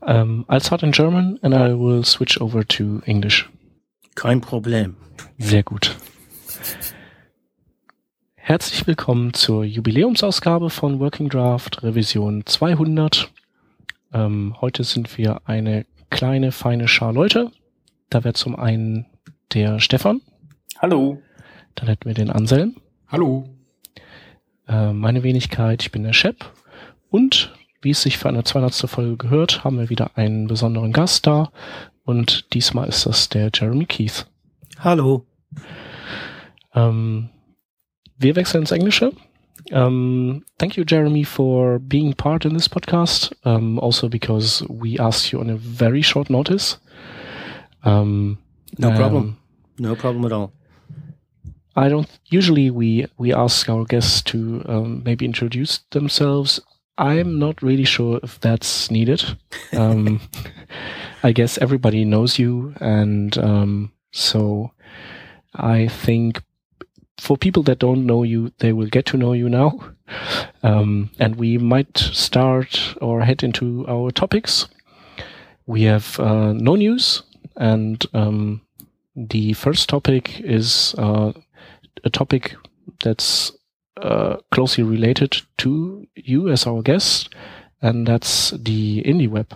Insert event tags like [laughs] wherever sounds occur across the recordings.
Um, I'll start in German and I will switch over to English. Kein Problem. Sehr gut. Herzlich willkommen zur Jubiläumsausgabe von Working Draft Revision 200. Ähm, heute sind wir eine kleine, feine Schar Leute. Da wäre zum einen der Stefan. Hallo. Dann hätten wir den Anselm. Hallo. Äh, meine Wenigkeit, ich bin der Shep. Und wie es sich für eine 200. Folge gehört, haben wir wieder einen besonderen Gast da. Und diesmal ist das der Jeremy Keith. Hallo. Ähm, wir wechseln ins Englische. Um, thank you, Jeremy, for being part in this podcast. Um, also because we asked you on a very short notice. Um, no problem. No problem at all. I don't usually we we ask our guests to um, maybe introduce themselves. I'm not really sure if that's needed. Um, [laughs] I guess everybody knows you, and um, so I think for people that don't know you, they will get to know you now. Um, and we might start or head into our topics. We have uh, no news, and um, the first topic is uh, a topic that's uh, closely related to you as our guest, and that's the indie web.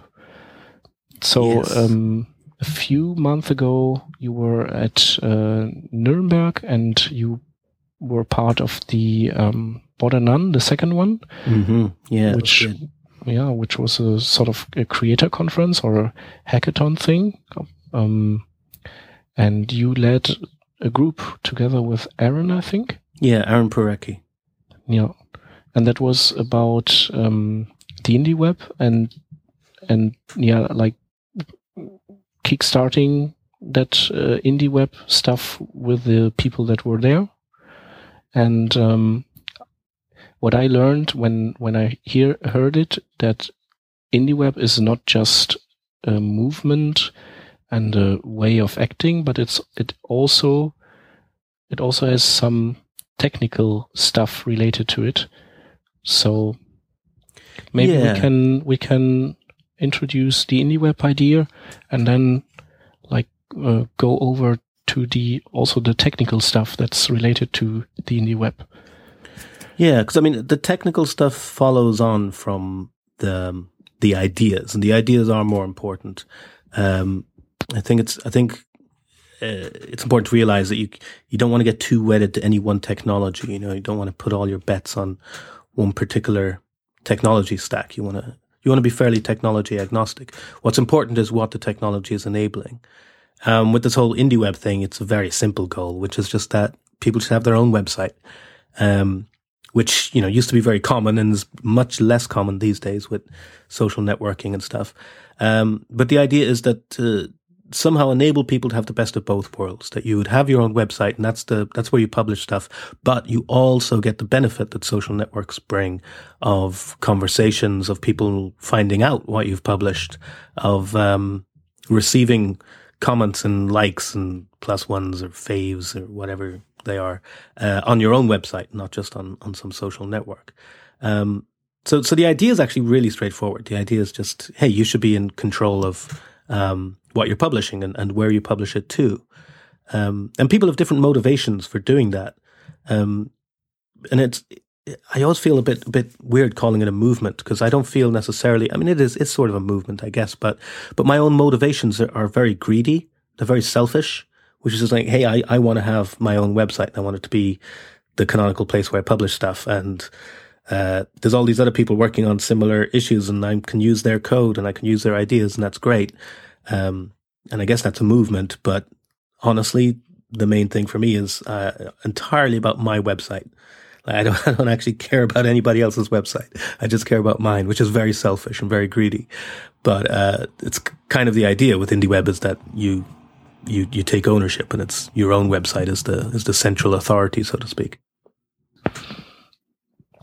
So, Yes. um, a few months ago, you were at uh, Nuremberg and you were part of the um, Border None, the second one, Mm-hmm. Yeah. which yeah, which was a sort of a creator conference or a hackathon thing. Um, and you led a group together with Aaron, I think. yeah, Aaron Parecki. Yeah, and that was about um, the indie web and and yeah, like kickstarting that uh, indie web stuff with the people that were there. And um, what I learned when when I hear heard it that indie web is not just a movement and a way of acting, but it's it also it also has some technical stuff related to it. So maybe Yeah. we can we can introduce the indie web idea and then like uh, go over to the also the technical stuff that's related to the indie web. Yeah, because I mean, the technical stuff follows on from the um, the ideas, and the ideas are more important. Um, I think it's I think it's important to realize that you you don't want to get too wedded to any one technology. You know, you don't want to put all your bets on one particular technology stack. You want to you want to be fairly technology agnostic. What's important is what the technology is enabling. Um, with this whole indie web thing, it's a very simple goal, which is just that people should have their own website. Um, which you know used to be very common and is much less common these days with social networking and stuff. Um, but the idea is that to somehow enable people to have the best of both worlds. That you would have your own website, and that's the that's where you publish stuff. But you also get the benefit that social networks bring of conversations, of people finding out what you've published, of um, receiving comments and likes and plus ones or faves or whatever they are uh, on your own website, not just on, on some social network. Um, so, so the idea is actually really straightforward. The idea is just, hey, you should be in control of um, what you're publishing and, and where you publish it to. Um, and people have different motivations for doing that. Um, and it's, I always feel a bit, a bit weird calling it a movement because I don't feel necessarily, I mean, it is, it's sort of a movement, I guess, but, but my own motivations are, are very greedy. They're very selfish which is just like, hey, I, I want to have my own website. and I want it to be the canonical place where I publish stuff. And uh, there's all these other people working on similar issues, and I can use their code and I can use their ideas, and that's great. Um, and I guess that's a movement. But honestly, the main thing for me is uh, entirely about my website. I don't, [laughs] I don't actually care about anybody else's website. I just care about mine, which is very selfish and very greedy. But uh, it's kind of the idea with IndieWeb is that you you you take ownership and it's your own website is the is the central authority so to speak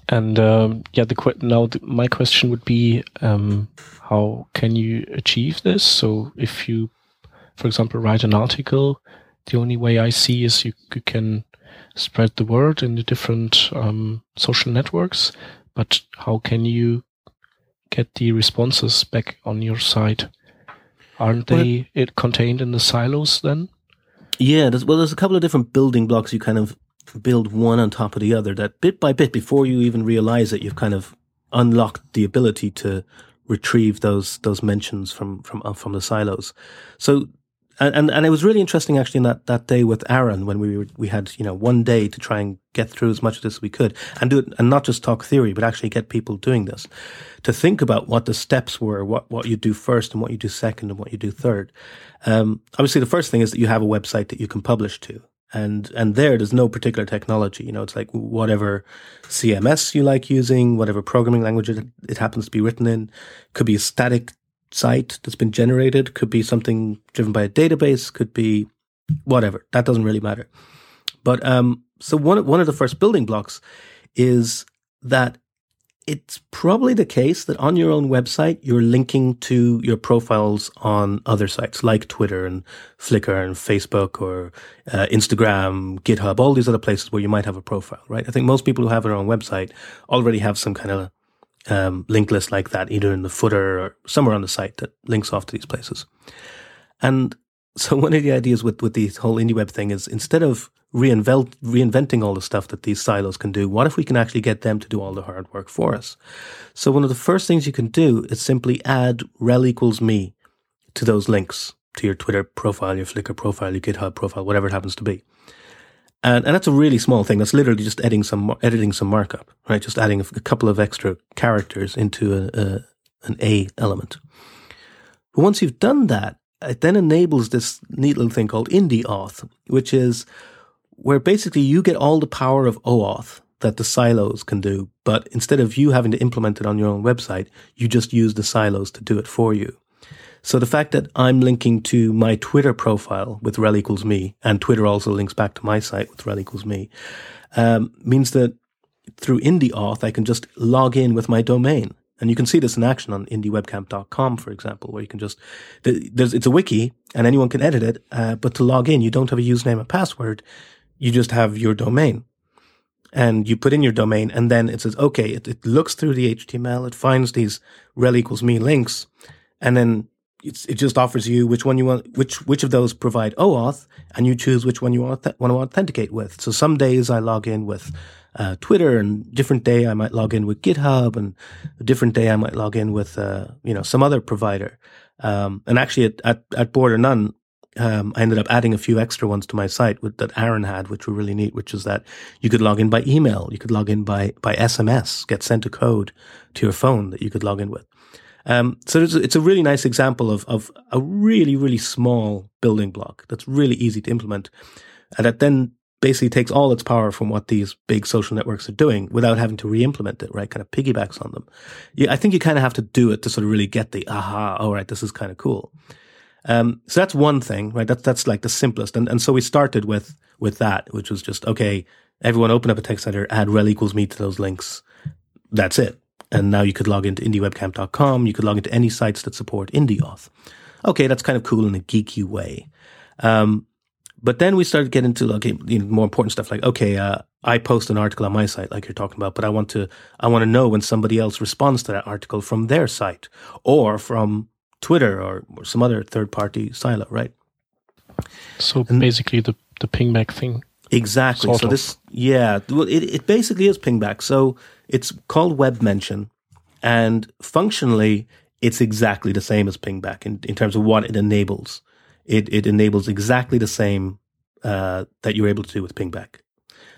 And um, yeah, the now the, my question would be, um, how can you achieve this? So if you, for example, write an article, the only way I see is you, you can spread the word in the different um, social networks. But how can you get the responses back on your site? Aren't they well, it contained in the silos then? Yeah, there's, well, there's a couple of different building blocks you kind of build one on top of the other. That bit by bit, before you even realize it, you've kind of unlocked the ability to retrieve those those mentions from from uh, from the silos. So and and it was really interesting actually in that that day with Aaron when we were, we had you know one day to try and get through as much of this as we could and do it and not just talk theory but actually get people doing this. To think about what the steps were what what you do first and what you do second and what you do third. Um, obviously the first thing is that you have a website that you can publish to and and there there's no particular technology you know it's like whatever cms you like using whatever programming language it, it happens to be written in could be a static site that's been generated, could be something driven by a database, could be whatever. That doesn't really matter. But um, so one one of the first building blocks is that it's probably the case that on your own website you're linking to your profiles on other sites like Twitter and Flickr and Facebook or uh, Instagram, GitHub, all these other places where you might have a profile, right? I think most people who have their own website already have some kind of um, link list like that, either in the footer or somewhere on the site that links off to these places. And so one of the ideas with, with the whole IndieWeb thing is instead of reinvent, reinventing all the stuff that these silos can do, what if we can actually get them to do all the hard work for us? So one of the first things you can do is simply add rel equals me to those links to your Twitter profile, your Flickr profile, your GitHub profile, whatever it happens to be. And, and that's a really small thing. That's literally just editing some, editing some markup, right? Just adding a, a couple of extra characters into a, a, an A element. But once you've done that, it then enables this neat little thing called indie auth, which is where basically you get all the power of OAuth that the silos can do. But instead of you having to implement it on your own website, you just use the silos to do it for you. So the fact that I'm linking to my Twitter profile with rel equals me, and Twitter also links back to my site with rel equals me, um, means that through IndieAuth, I can just log in with my domain. And you can see this in action on indiewebcamp.com, for example, where you can just, there's, it's a wiki and anyone can edit it. Uh, but to log in, you don't have a username and password. You just have your domain and you put in your domain and then it says, okay, it, it looks through the HTML. It finds these rel equals me links and then it just offers you which one you want, which which of those provide OAuth, and you choose which one you want, want to authenticate with. So some days I log in with uh, Twitter, and different day I might log in with GitHub, and a different day I might log in with uh, you know some other provider. Um, and actually, at at, at Border None, um, I ended up adding a few extra ones to my site with, that Aaron had, which were really neat. Which is that you could log in by email, you could log in by by SMS, get sent a code to your phone that you could log in with. Um, so it's, it's a really nice example of, of a really, really small building block that's really easy to implement. And that then basically takes all its power from what these big social networks are doing without having to re-implement it, right? Kind of piggybacks on them. Yeah, I think you kind of have to do it to sort of really get the aha, all right, this is kind of cool. Um, so that's one thing, right? That's, that's like the simplest. And, and so we started with, with that, which was just, okay, everyone open up a text editor, add rel equals me to those links. That's it. And now you could log into indiewebcamp.com. You could log into any sites that support IndieAuth. Okay, that's kind of cool in a geeky way. Um, but then we started getting to like you know, more important stuff like, okay, uh, I post an article on my site, like you're talking about, but I want to, I want to know when somebody else responds to that article from their site or from Twitter or, or some other third party silo, right? So and basically the, the pingback thing. Exactly. Sort so of. this, yeah, well, it, it basically is pingback. So it's called web mention, and functionally, it's exactly the same as pingback in, in terms of what it enables. It, it enables exactly the same uh, that you're able to do with pingback.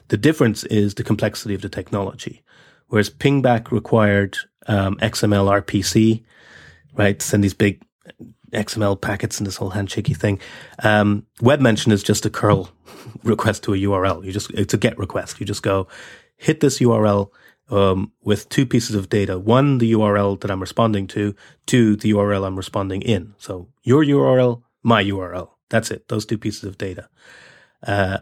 The difference is the complexity of the technology. Whereas pingback required um, XML RPC, right? Send these big XML packets and this whole handshakey thing. Um, web mention is just a curl [laughs] request to a URL. You just, it's a get request. You just go hit this URL, um, with two pieces of data. One, the URL that I'm responding to, two, the URL I'm responding in. So your URL, my URL. That's it. Those two pieces of data. Uh,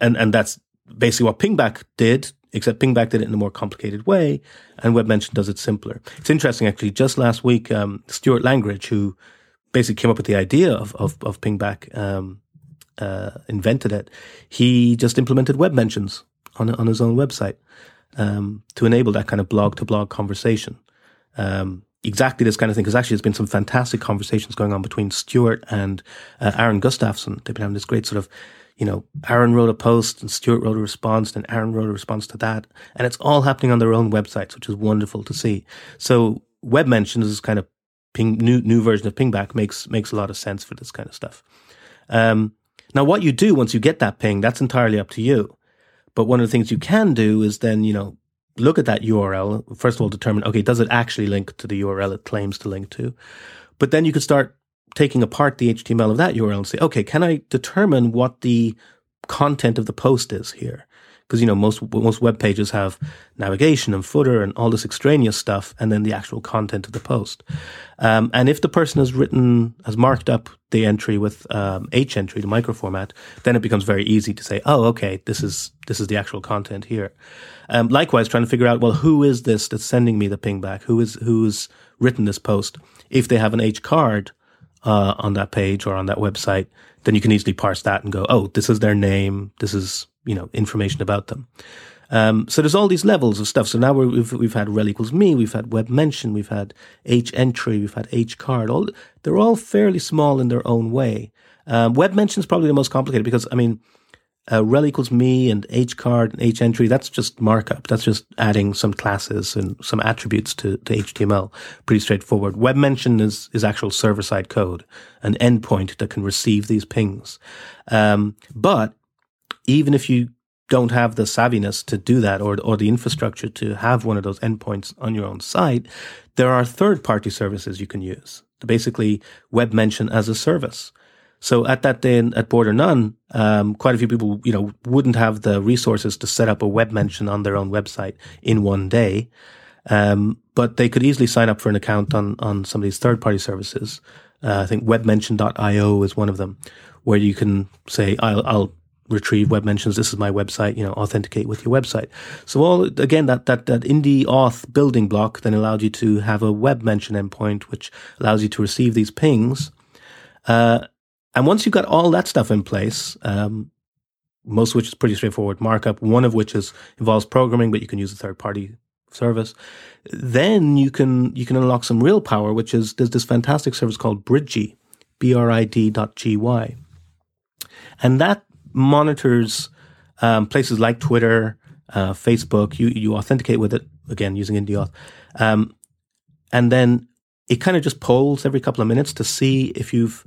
and, and that's basically what Pingback did, except Pingback did it in a more complicated way, and WebMention does it simpler. It's interesting, actually. Just last week, um, Stuart Langridge, who basically came up with the idea of, of, of Pingback, um, uh, invented it. He just implemented WebMentions on, on his own website um, to enable that kind of blog to blog conversation. Um, exactly this kind of thing because actually there's been some fantastic conversations going on between Stuart and uh, Aaron Gustafson. They've been having this great sort of, you know, Aaron wrote a post and Stuart wrote a response and Aaron wrote a response to that. And it's all happening on their own websites, which is wonderful to see. So web mentions is kind of ping, new, new version of pingback makes, makes a lot of sense for this kind of stuff. Um, now what you do once you get that ping, that's entirely up to you. But one of the things you can do is then, you know, look at that URL. First of all, determine, okay, does it actually link to the URL it claims to link to? But then you could start taking apart the HTML of that URL and say, okay, can I determine what the content of the post is here? Because you know most most web pages have navigation and footer and all this extraneous stuff, and then the actual content of the post. Um, and if the person has written has marked up the entry with um, H entry, the micro format, then it becomes very easy to say, oh, okay, this is this is the actual content here. Um, likewise, trying to figure out, well, who is this that's sending me the ping back? Who is who's written this post? If they have an H card uh, on that page or on that website, then you can easily parse that and go, oh, this is their name. This is you know, information about them. Um, so there's all these levels of stuff. So now we have we've had rel equals me, we've had web mention, we've had h entry, we've had h card. All they're all fairly small in their own way. Um, web mention is probably the most complicated because I mean, uh, rel equals me and h card and h entry. That's just markup. That's just adding some classes and some attributes to, to HTML. Pretty straightforward. Web mention is is actual server side code, an endpoint that can receive these pings. Um, but even if you don't have the savviness to do that or, or the infrastructure to have one of those endpoints on your own site, there are third party services you can use basically web mention as a service. So at that day at Border None, um, quite a few people, you know, wouldn't have the resources to set up a web mention on their own website in one day. Um, but they could easily sign up for an account on, on some of these third party services. Uh, I think webmention.io is one of them where you can say, I'll, I'll retrieve web mentions. This is my website. You know, authenticate with your website. So all again that that that indie auth building block then allowed you to have a web mention endpoint, which allows you to receive these pings. Uh, and once you've got all that stuff in place, um, most of which is pretty straightforward markup, one of which is involves programming, but you can use a third party service. Then you can you can unlock some real power, which is there's this fantastic service called Bridgy, B R I D dot G Y. And that monitors um, places like Twitter, uh, Facebook. You you authenticate with it again using IndieAuth, um, and then it kind of just polls every couple of minutes to see if you've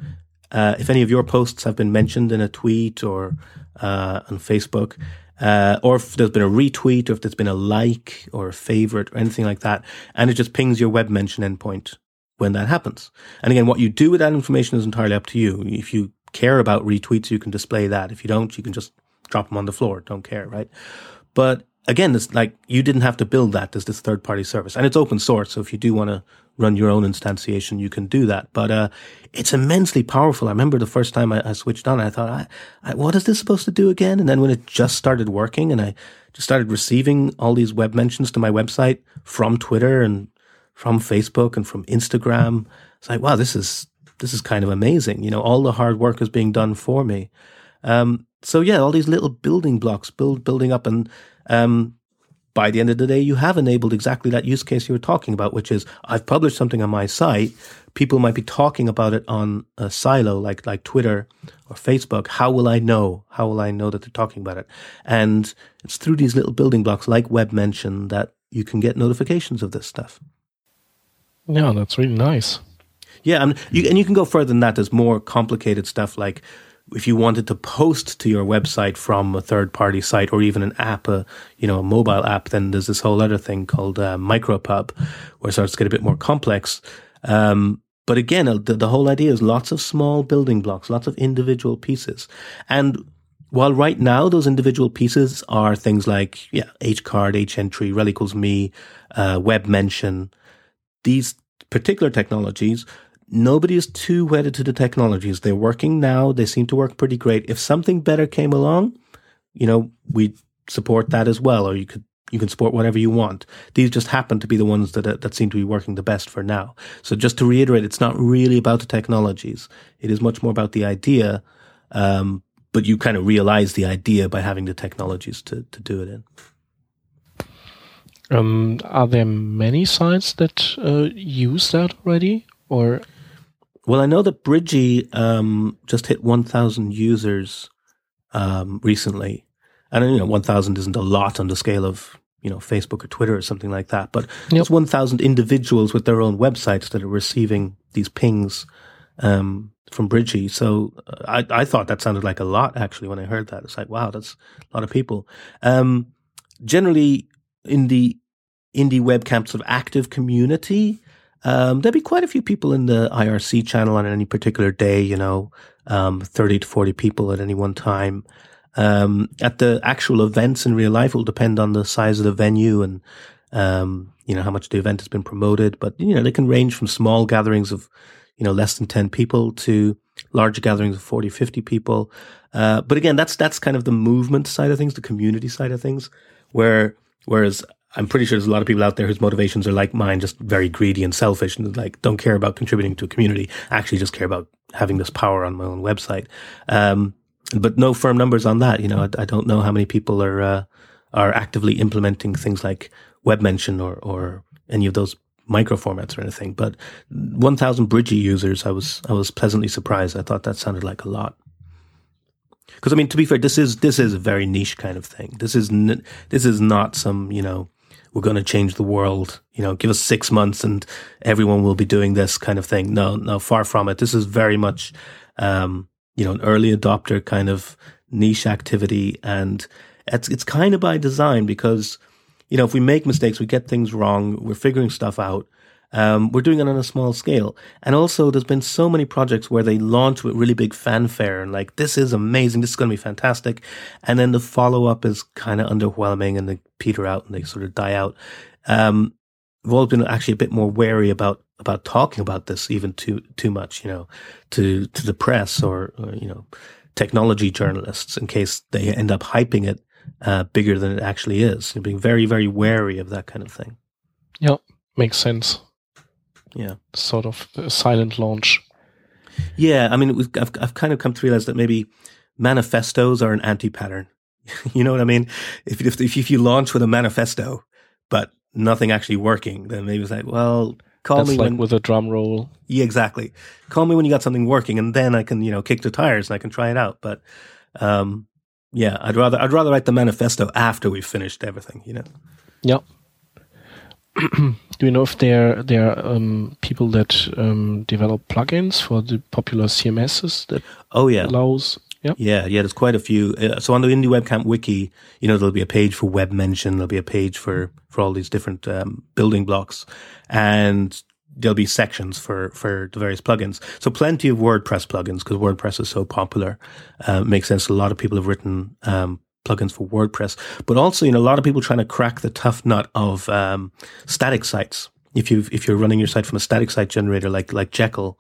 uh, if any of your posts have been mentioned in a tweet or uh, on Facebook. Uh, or if there's been a retweet, or if there's been a like or a favorite or anything like that, and it just pings your web mention endpoint when that happens. And again, what you do with that information is entirely up to you. If you care about retweets, you can display that. If you don't, you can just drop them on the floor. Don't care, right? But again, it's like you didn't have to build that. There's this third party service and it's open source. So if you do want to run your own instantiation, you can do that. But, uh, it's immensely powerful. I remember the first time I, I switched on, I thought, I, I, what is this supposed to do again? And then when it just started working and I just started receiving all these web mentions to my website from Twitter and from Facebook and from Instagram, it's like, wow, this is, this is kind of amazing. You know, all the hard work is being done for me. Um, so yeah, all these little building blocks build, building up. And, um, by the end of the day, you have enabled exactly that use case you were talking about, which is I've published something on my site. People might be talking about it on a silo like, like Twitter or Facebook. How will I know? How will I know that they're talking about it? And it's through these little building blocks like web mention that you can get notifications of this stuff. Yeah, that's really nice. Yeah, and you, and you can go further than that. There's more complicated stuff like if you wanted to post to your website from a third party site or even an app, a, you know, a mobile app, then there's this whole other thing called uh, micropub where it starts to get a bit more complex. Um, but again, the, the whole idea is lots of small building blocks, lots of individual pieces. And while right now those individual pieces are things like, yeah, H card, H entry, rel equals me, uh, web mention, these particular technologies nobody is too wedded to the technologies. They're working now. They seem to work pretty great. If something better came along, you know, we support that as well, or you could you can support whatever you want. These just happen to be the ones that that seem to be working the best for now. So just to reiterate, it's not really about the technologies. It is much more about the idea. Um, but you kind of realize the idea by having the technologies to to do it in. Um, are there many sites that uh, use that already, or? Well, I know that Bridgy um, just hit 1,000 users um, recently, and you know, 1,000 isn't a lot on the scale of you know Facebook or Twitter or something like that, but yep. it's 1,000 individuals with their own websites that are receiving these pings um, from Bridgy. So uh, I, I thought that sounded like a lot actually when I heard that. It's like, wow, that's a lot of people. Um, generally, in the indie web camps of active community, um, there'd be quite a few people in the IRC channel on any particular day, you know, um, 30 to 40 people at any one time. Um, at the actual events in real life, will depend on the size of the venue and, um, you know, how much the event has been promoted. But, you know, they can range from small gatherings of, you know, less than 10 people to large gatherings of 40, 50 people. Uh, but again, that's, that's kind of the movement side of things, the community side of things, where, whereas I'm pretty sure there's a lot of people out there whose motivations are like mine, just very greedy and selfish and like don't care about contributing to a community, actually just care about having this power on my own website. Um, but no firm numbers on that. You know, I, I don't know how many people are, uh, are actively implementing things like web mention or, or any of those micro formats or anything. But 1000 Bridgy users, I was, I was pleasantly surprised. I thought that sounded like a lot. Because I mean, to be fair, this is this is a very niche kind of thing. This is n- this is not some you know we're going to change the world. You know, give us six months and everyone will be doing this kind of thing. No, no, far from it. This is very much um, you know an early adopter kind of niche activity, and it's it's kind of by design because you know if we make mistakes, we get things wrong, we're figuring stuff out. Um, we're doing it on a small scale. And also, there's been so many projects where they launch with really big fanfare and like, this is amazing, this is going to be fantastic. And then the follow up is kind of underwhelming and they peter out and they sort of die out. Um, we've all been actually a bit more wary about about talking about this even too too much, you know, to to the press or, or you know technology journalists in case they end up hyping it uh, bigger than it actually is. You're being very very wary of that kind of thing. Yeah, makes sense yeah, sort of a silent launch. Yeah, I mean, I've I've kind of come to realize that maybe manifestos are an anti-pattern. [laughs] you know what I mean? If, if if you launch with a manifesto, but nothing actually working, then maybe it's like, well, call That's me like when, with a drum roll. Yeah, exactly. Call me when you got something working, and then I can you know kick the tires and I can try it out. But um, yeah, I'd rather I'd rather write the manifesto after we've finished everything. You know. Yep. Do you know if there there are um, people that um, develop plugins for the popular CMSs that oh yeah. allows? Yeah. Yeah yeah there's quite a few. Uh, so on the indie webcamp wiki you know there'll be a page for web mention there'll be a page for for all these different um, building blocks and there'll be sections for for the various plugins. So plenty of WordPress plugins because WordPress is so popular. Uh, makes sense. A lot of people have written um, plugins for WordPress, but also, you know, a lot of people trying to crack the tough nut of um, static sites. If you if you're running your site from a static site generator like like Jekyll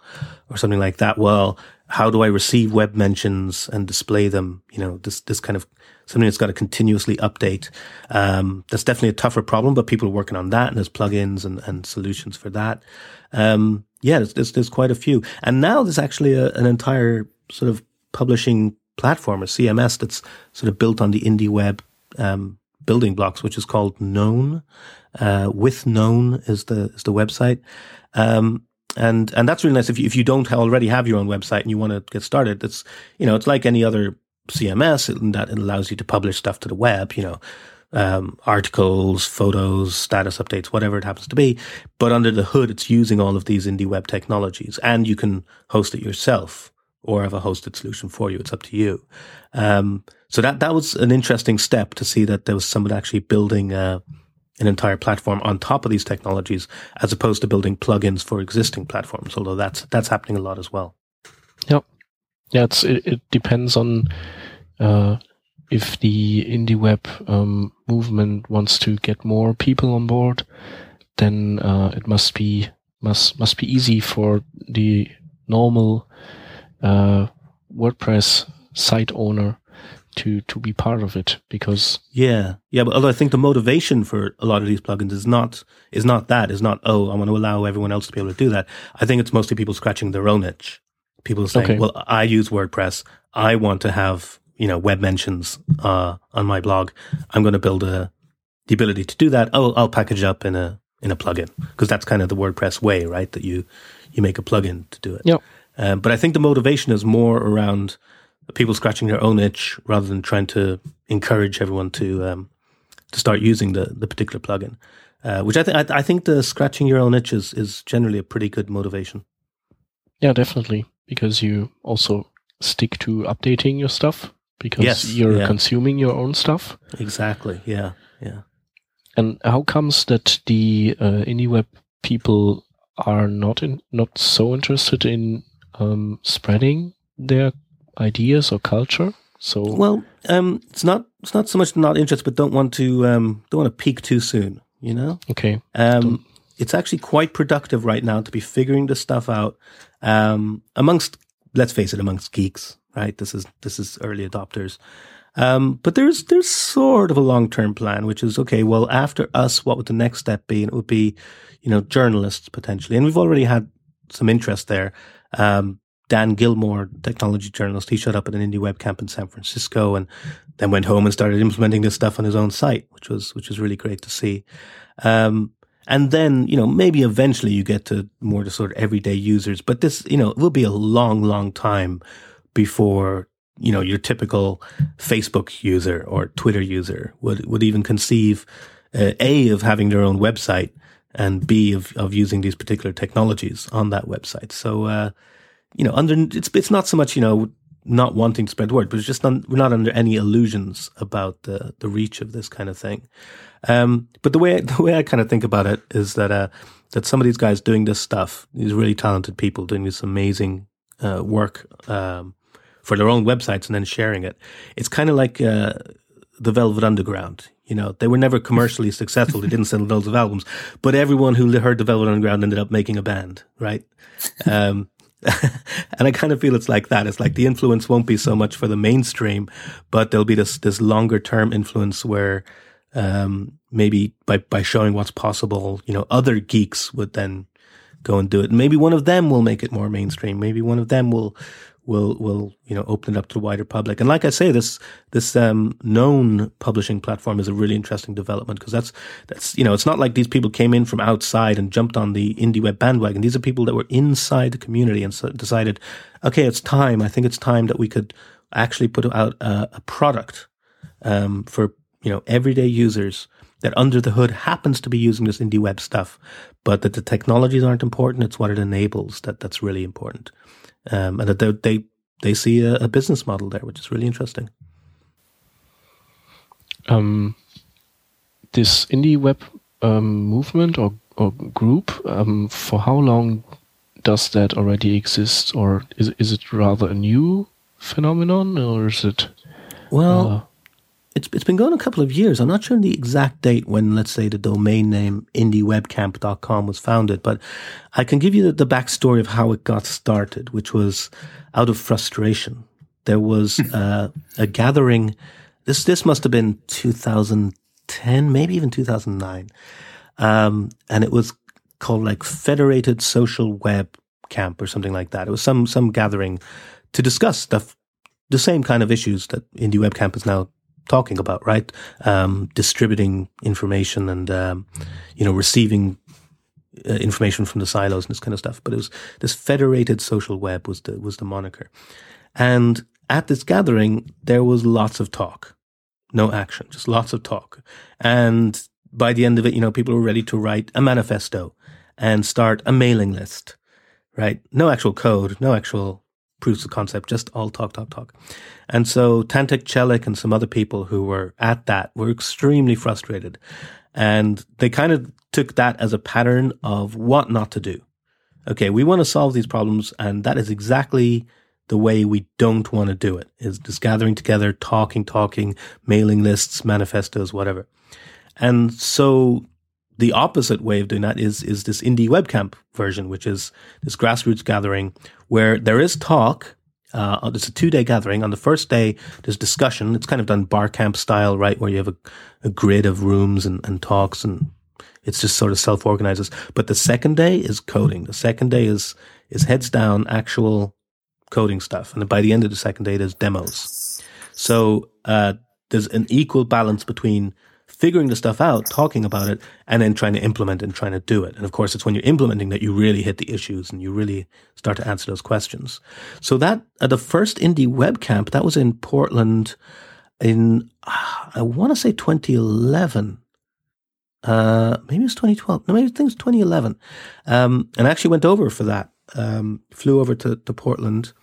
or something like that, well, how do I receive web mentions and display them? You know, this this kind of something that's got to continuously update. Um, that's definitely a tougher problem, but people are working on that, and there's plugins and, and solutions for that. Um, yeah, there's, there's, there's quite a few, and now there's actually a, an entire sort of publishing platform, a CMS that's sort of built on the indie web um, building blocks, which is called Known. Uh, with Known is the is the website, um, and and that's really nice. If you, if you don't already have your own website and you want to get started, it's you know it's like any other CMS in that it allows you to publish stuff to the web. You know. Um, articles, photos, status updates, whatever it happens to be. But under the hood, it's using all of these indie web technologies and you can host it yourself or have a hosted solution for you. It's up to you. Um, so that that was an interesting step to see that there was someone actually building uh, an entire platform on top of these technologies, as opposed to building plugins for existing platforms. Although that's that's happening a lot as well. Yep. Yeah, it's it, it depends on uh, if the indie web um, movement wants to get more people on board. Then uh, it must be must must be easy for the normal uh, WordPress site owner to to be part of it because yeah yeah but although I think the motivation for a lot of these plugins is not is not that is not oh I want to allow everyone else to be able to do that I think it's mostly people scratching their own itch people saying okay. well I use WordPress I want to have you know web mentions uh, on my blog I'm going to build a the ability to do that, oh, I'll package up in a in a plugin because that's kind of the WordPress way, right? That you you make a plugin to do it. Yeah. Um, but I think the motivation is more around people scratching their own itch rather than trying to encourage everyone to um, to start using the the particular plugin. Uh, which I think I, I think the scratching your own itch is, is generally a pretty good motivation. Yeah, definitely, because you also stick to updating your stuff because Yes, you're yeah. consuming your own stuff. Exactly. Yeah. Yeah. And how comes that the uh, people are not in, not so interested in um, spreading their ideas or culture? So Well, um, it's not it's not so much not interested, but don't want to um, don't want to peak too soon. You know. okay, Um, it's actually quite productive right now to be figuring this stuff out um, amongst, let's face it, amongst geeks. Right, this is this is early adopters. Um, but there's there's sort of a long term plan, which is okay. Well, after us, what would the next step be? And it would be, you know, journalists potentially. And we've already had some interest there. Um, Dan Gillmor, technology journalist, he showed up at an indie web camp in San Francisco and then went home and started implementing this stuff on his own site, which was which was really great to see. Um, and then, you know, maybe eventually you get to more to sort of everyday users, but this, you know, it will be a long, long time before, you know, your typical Facebook user or Twitter user would, would even conceive, uh, A, of having their own website and B, of, of using these particular technologies on that website. So, uh, you know, under, it's, it's not so much, you know, not wanting to spread the word, but it's just not, we're not under any illusions about the, the reach of this kind of thing. Um, but the way [laughs] the way I kind of think about it is that uh, that some of these guys doing this stuff, these really talented people doing this amazing uh, work um, for their own websites and then sharing it. It's kind of like uh, the Velvet Underground. You know, they were never commercially successful. They didn't sell loads of albums, but everyone who heard the Velvet Underground ended up making a band, right? Um, [laughs] and I kind of feel it's like that. It's like the influence won't be so much for the mainstream, but there'll be this this longer term influence where um, maybe by by showing what's possible, you know, other geeks would then go and do it. And maybe one of them will make it more mainstream. Maybe one of them will will will you know open it up to the wider public. And like I say, this this um, known publishing platform is a really interesting development because that's that's you know it's not like these people came in from outside and jumped on the indie web bandwagon. These are people that were inside the community and so decided, okay, it's time. I think it's time that we could actually put out a, a product um, for you know everyday users that under the hood happens to be using this indie web stuff, but that the technologies aren't important. It's what it enables that that's really important, um, and that they they, they see a, a business model there, which is really interesting. um, this indie web um, movement or, or group, um, for how long does that already exist, or is is it rather a new phenomenon, or is it? Well, uh, it's it's been going a couple of years. I'm not sure the exact date when, let's say, the domain name indiewebcamp.com was founded, but I can give you the, the backstory of how it got started, which was out of frustration. There was [laughs] uh, a gathering. This this must have been 2010, maybe even 2009, um, and it was called like Federated Social Web Camp or something like that. It was some some gathering to discuss stuff, the same kind of issues that Indie Web Camp is now talking about, right? Um, distributing information and um, you know receiving uh, information from the silos and this kind of stuff. But it was this federated social web was the was the moniker, and at this gathering there was lots of talk, no action, just lots of talk, and by the end of it, you know, people were ready to write a manifesto and start a mailing list, right? No actual code, no actual proofs of concept, just all talk, talk, talk. And so Tantek Çelik and some other people who were at that were extremely frustrated. And they kind of took that as a pattern of what not to do. Okay, we want to solve these problems, and that is exactly the way we don't want to do it is just gathering together, talking, talking, mailing lists, manifestos, whatever. And so the opposite way of doing that is is this indie webcamp version, which is this grassroots gathering where there is talk. Uh, it's a two day gathering. On the first day, there's discussion. It's kind of done bar camp style, right, where you have a, a grid of rooms and, and talks, and it's just sort of self organizes. But the second day is coding. The second day is is heads down, actual coding stuff, and by the end of the second day, there's demos. So uh, there's an equal balance between figuring the stuff out, talking about it, and then trying to implement and trying to do it. And of course, it's when you're implementing that you really hit the issues and you really start to answer those questions. So that uh, the first indie web camp that was in Portland in uh, I want to say 2011. Uh, maybe it was 2012. No, maybe I think it was 2011. Um, and I actually went over for that. Um, flew over to, to Portland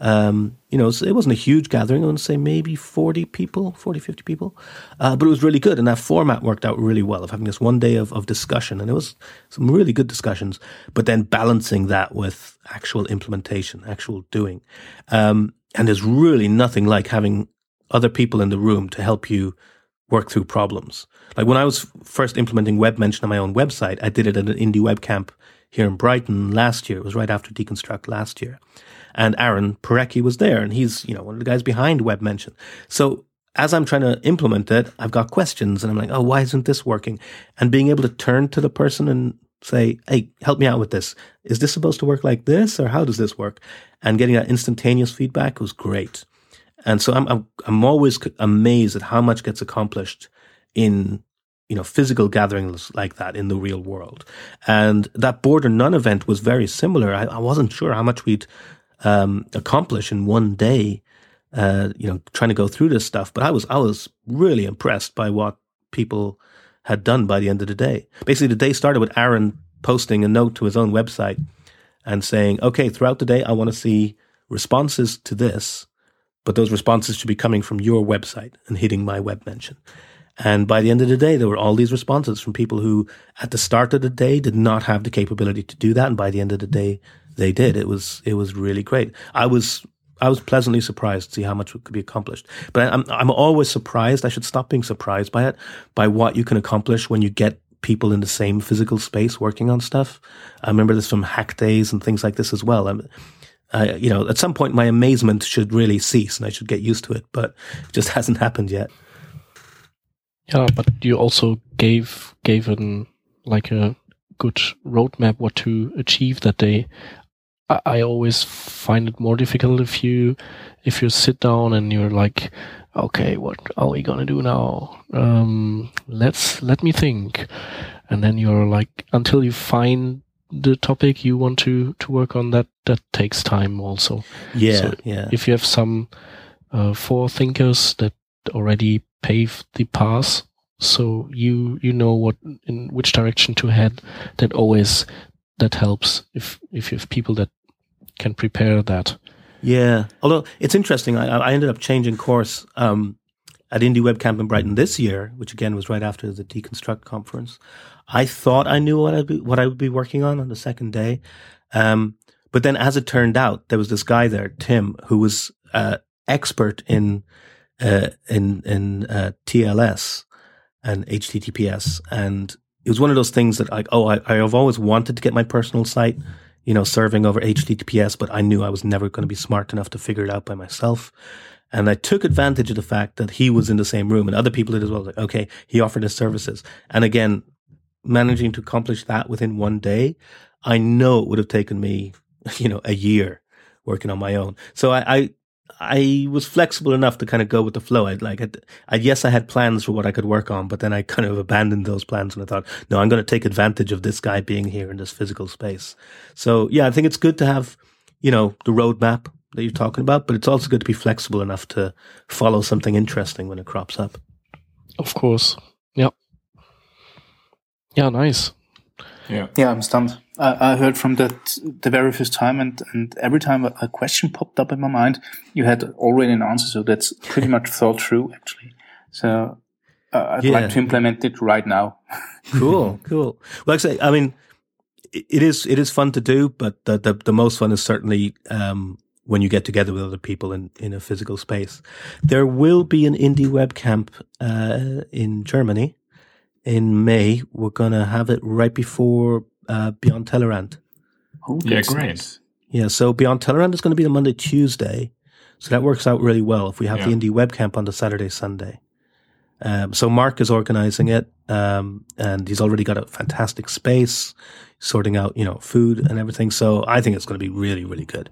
um, you know, it wasn't a huge gathering. I want to say maybe 40 people, 40, 50 people. Uh, but it was really good. And that format worked out really well of having this one day of, of discussion. And it was some really good discussions, but then balancing that with actual implementation, actual doing. Um, and there's really nothing like having other people in the room to help you work through problems. Like when I was first implementing WebMention on my own website, I did it at an indie web camp here in Brighton last year. It was right after dConstruct last year and Aaron Parecki was there, and he's you know one of the guys behind WebMention. So as I'm trying to implement it, I've got questions, and I'm like, oh, why isn't this working? And being able to turn to the person and say, hey, help me out with this. Is this supposed to work like this, or how does this work? And getting that instantaneous feedback was great. And so I'm I'm, I'm always amazed at how much gets accomplished in you know, physical gatherings like that in the real world. And that Border None event was very similar. I, I wasn't sure how much we'd um, accomplish in one day. Uh, you know, trying to go through this stuff, but I was I was really impressed by what people had done by the end of the day. Basically, the day started with Aaron posting a note to his own website and saying, "Okay, throughout the day, I want to see responses to this, but those responses should be coming from your website and hitting my web mention." And by the end of the day, there were all these responses from people who, at the start of the day, did not have the capability to do that, and by the end of the day, they did. It was it was really great. I was I was pleasantly surprised to see how much could be accomplished. But I'm I'm always surprised. I should stop being surprised by it, by what you can accomplish when you get people in the same physical space working on stuff. I remember this from hack days and things like this as well. I'm, uh, you know, at some point my amazement should really cease and I should get used to it, but it just [laughs] hasn't happened yet. Yeah, but you also gave gave an like a good roadmap what to achieve that day. I, I always find it more difficult if you if you sit down and you're like, okay, what are we gonna do now? Um, let's let me think, and then you're like until you find the topic you want to to work on that that takes time also. Yeah, so yeah. If you have some uh, forethinkers that already paved the path so you you know what in which direction to head that always that helps if if you have people that can prepare that. Yeah, although it's interesting, I, I ended up changing course um, at Indie Web Camp in Brighton this year, which again was right after the dConstruct conference. I thought I knew what I'd be, what I would be working on on the second day, um, but then as it turned out, there was this guy there, Tim, who was uh, expert in uh, in in uh, TLS and HTTPS, and it was one of those things that like, oh, I, I have always wanted to get my personal site you know, serving over HTTPS, but I knew I was never going to be smart enough to figure it out by myself. And I took advantage of the fact that he was in the same room and other people did as well. Like, okay, he offered his services. And again, managing to accomplish that within one day, I know it would have taken me, [laughs] you know, a year working on my own. So I, I I was flexible enough to kind of go with the flow. I'd like, I'd, I, yes, I had plans for what I could work on, but then I kind of abandoned those plans and I thought, no, I'm going to take advantage of this guy being here in this physical space. So yeah, I think it's good to have, you know, the roadmap that you're talking about, but it's also good to be flexible enough to follow something interesting when it crops up. Of course. Yeah. Yeah, nice. Yeah. Yeah, I'm stunned. I, I heard from that the very first time, and, and every time a, a, question popped up in my mind, you had already an answer. So that's pretty much thought through, actually. So uh, I'd yeah. like to implement it right now. [laughs] cool, cool. Like I say, I mean, it is it is fun to do, but the the, the most fun is certainly um, when you get together with other people in, in a physical space. There will be an indie web camp uh, in Germany in May. We're gonna have it right before uh, Beyond Tellerrand. Oh, yeah, great. Nice. Yeah, so Beyond Tellerrand is going to be the Monday, Tuesday. So that works out really well if we have yeah. the Indie Web Camp on the Saturday, Sunday. Um, so Mark is organizing it, um, and he's already got a fantastic space, sorting out, you know, food and everything. So I think it's going to be really, really good.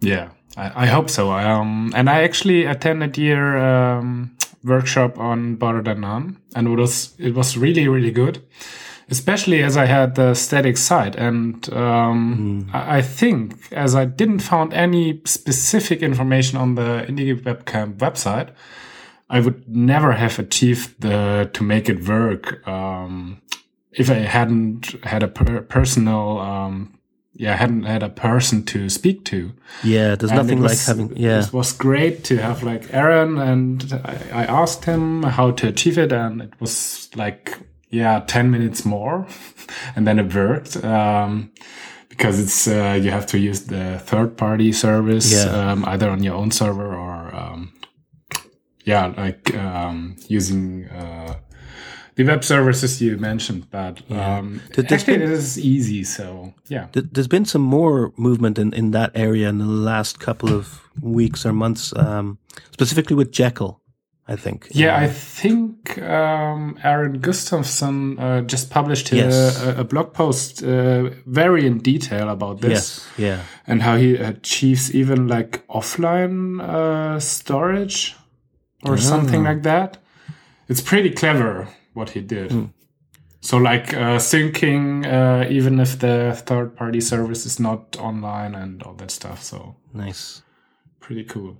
Yeah, I, I hope so. Um, and I actually attended your um, workshop on Better Than None, and it was it was really really good, especially as I had the static site, and um, mm. I, think as I didn't found any specific information on the Indie Webcamp website, I would never have achieved the to make it work um, if I hadn't had a per personal um, yeah, I hadn't had a person to speak to. Yeah, there's and nothing was, like having. Yeah, it was great to have like Aaron, and I, I, asked him how to achieve it, and it was like yeah, ten minutes more, [laughs] and then it worked. Um, because it's uh, you have to use the third party service yeah. um, either on your own server or um, yeah, like um, using. Uh, the web services you mentioned, but yeah. um, actually been, it is easy. So yeah, there's been some more movement in, in that area in the last couple of weeks or months, um, specifically with Jekyll. I think. Yeah, I think um, Aaron Gustafson uh, just published yes. a, a, blog post uh, very in detail about this. Yes, yeah, and how he achieves even like offline uh, storage or oh. something like that. It's pretty clever what he did. Mm. So like uh, syncing, uh, even if the third party service is not online and all that stuff. So nice, pretty cool.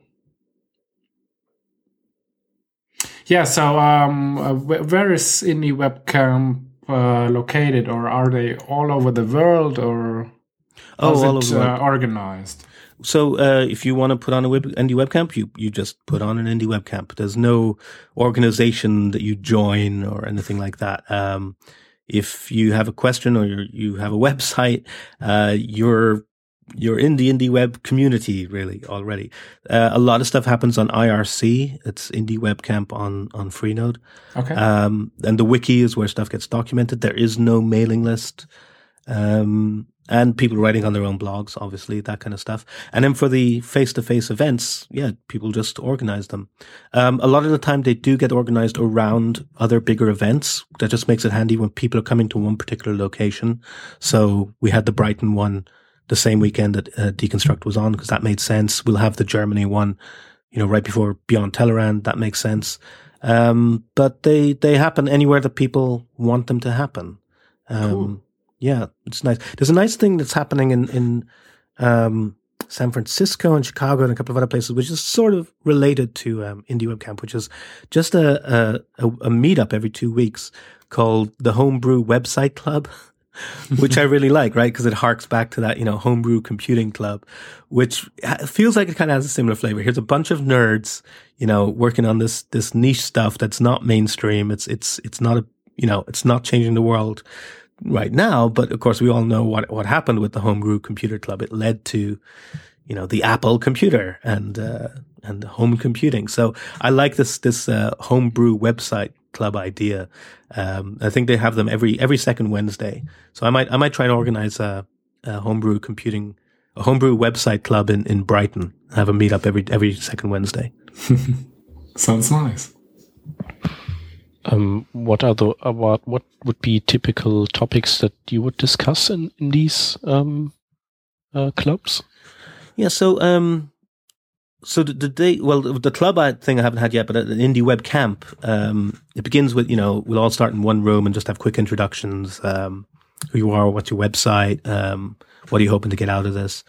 Yeah. So um, uh, where is Indie Webcamp uh, located, or are they all over the world, or oh, all it uh, organized? So uh, if you want to put on a web, indie webcamp, you you just put on an indie webcamp. There's no organization that you join or anything like that. Um, if you have a question or you have a [laughs] website, uh, you're you're in the indie web community really already. Uh, a lot of stuff happens on IRC. It's indie webcamp on on Freenode. Okay. Um, and the wiki is where stuff gets documented. There is no mailing list. Um, and people writing on their own blogs, obviously, that kind of stuff. And then for the face to face events, yeah, people just organize them. Um, a lot of the time they do get organized around other bigger events. That just makes it handy when people are coming to one particular location. So we had the Brighton one the same weekend that uh, dConstruct was on because that made sense. We'll have the Germany one, you know, right before Beyond Tellerrand. That makes sense. Um, but they, they happen anywhere that people want them to happen. Um, cool yeah, it's nice. There's a nice thing that's happening in in um, San Francisco and Chicago and a couple of other places, which is sort of related to um, Indie Webcamp, which is just a, a, a meetup every two weeks called the Homebrew Website Club. [laughs] [laughs] which I really like, right? Because it harks back to that, you know, homebrew computing club, which feels like it kind of has a similar flavor. Here's a bunch of nerds, you know, working on this this niche stuff that's not mainstream. It's it's it's not a you know, it's not changing the world right now. But of course, we all know what, what happened with the Homebrew Computer Club. It led to, you know, the Apple computer and, uh, and home computing. So I like this, this, uh, homebrew website club idea. Um, I think they have them every, every second Wednesday. So I might, I might try and organize a, a homebrew computing, a homebrew website club in, in Brighton. Have a meetup every, every second Wednesday. [laughs] Sounds nice. Um, what are the uh, what what would be typical topics that you would discuss in in these um, uh, clubs? Yeah, so um, so the, the day well the club I thing I haven't had yet, but an indie web camp. Um, it begins with you know we'll all start in one room and just have quick introductions. Um, who you are, what's your website, um, what are you hoping to get out of this,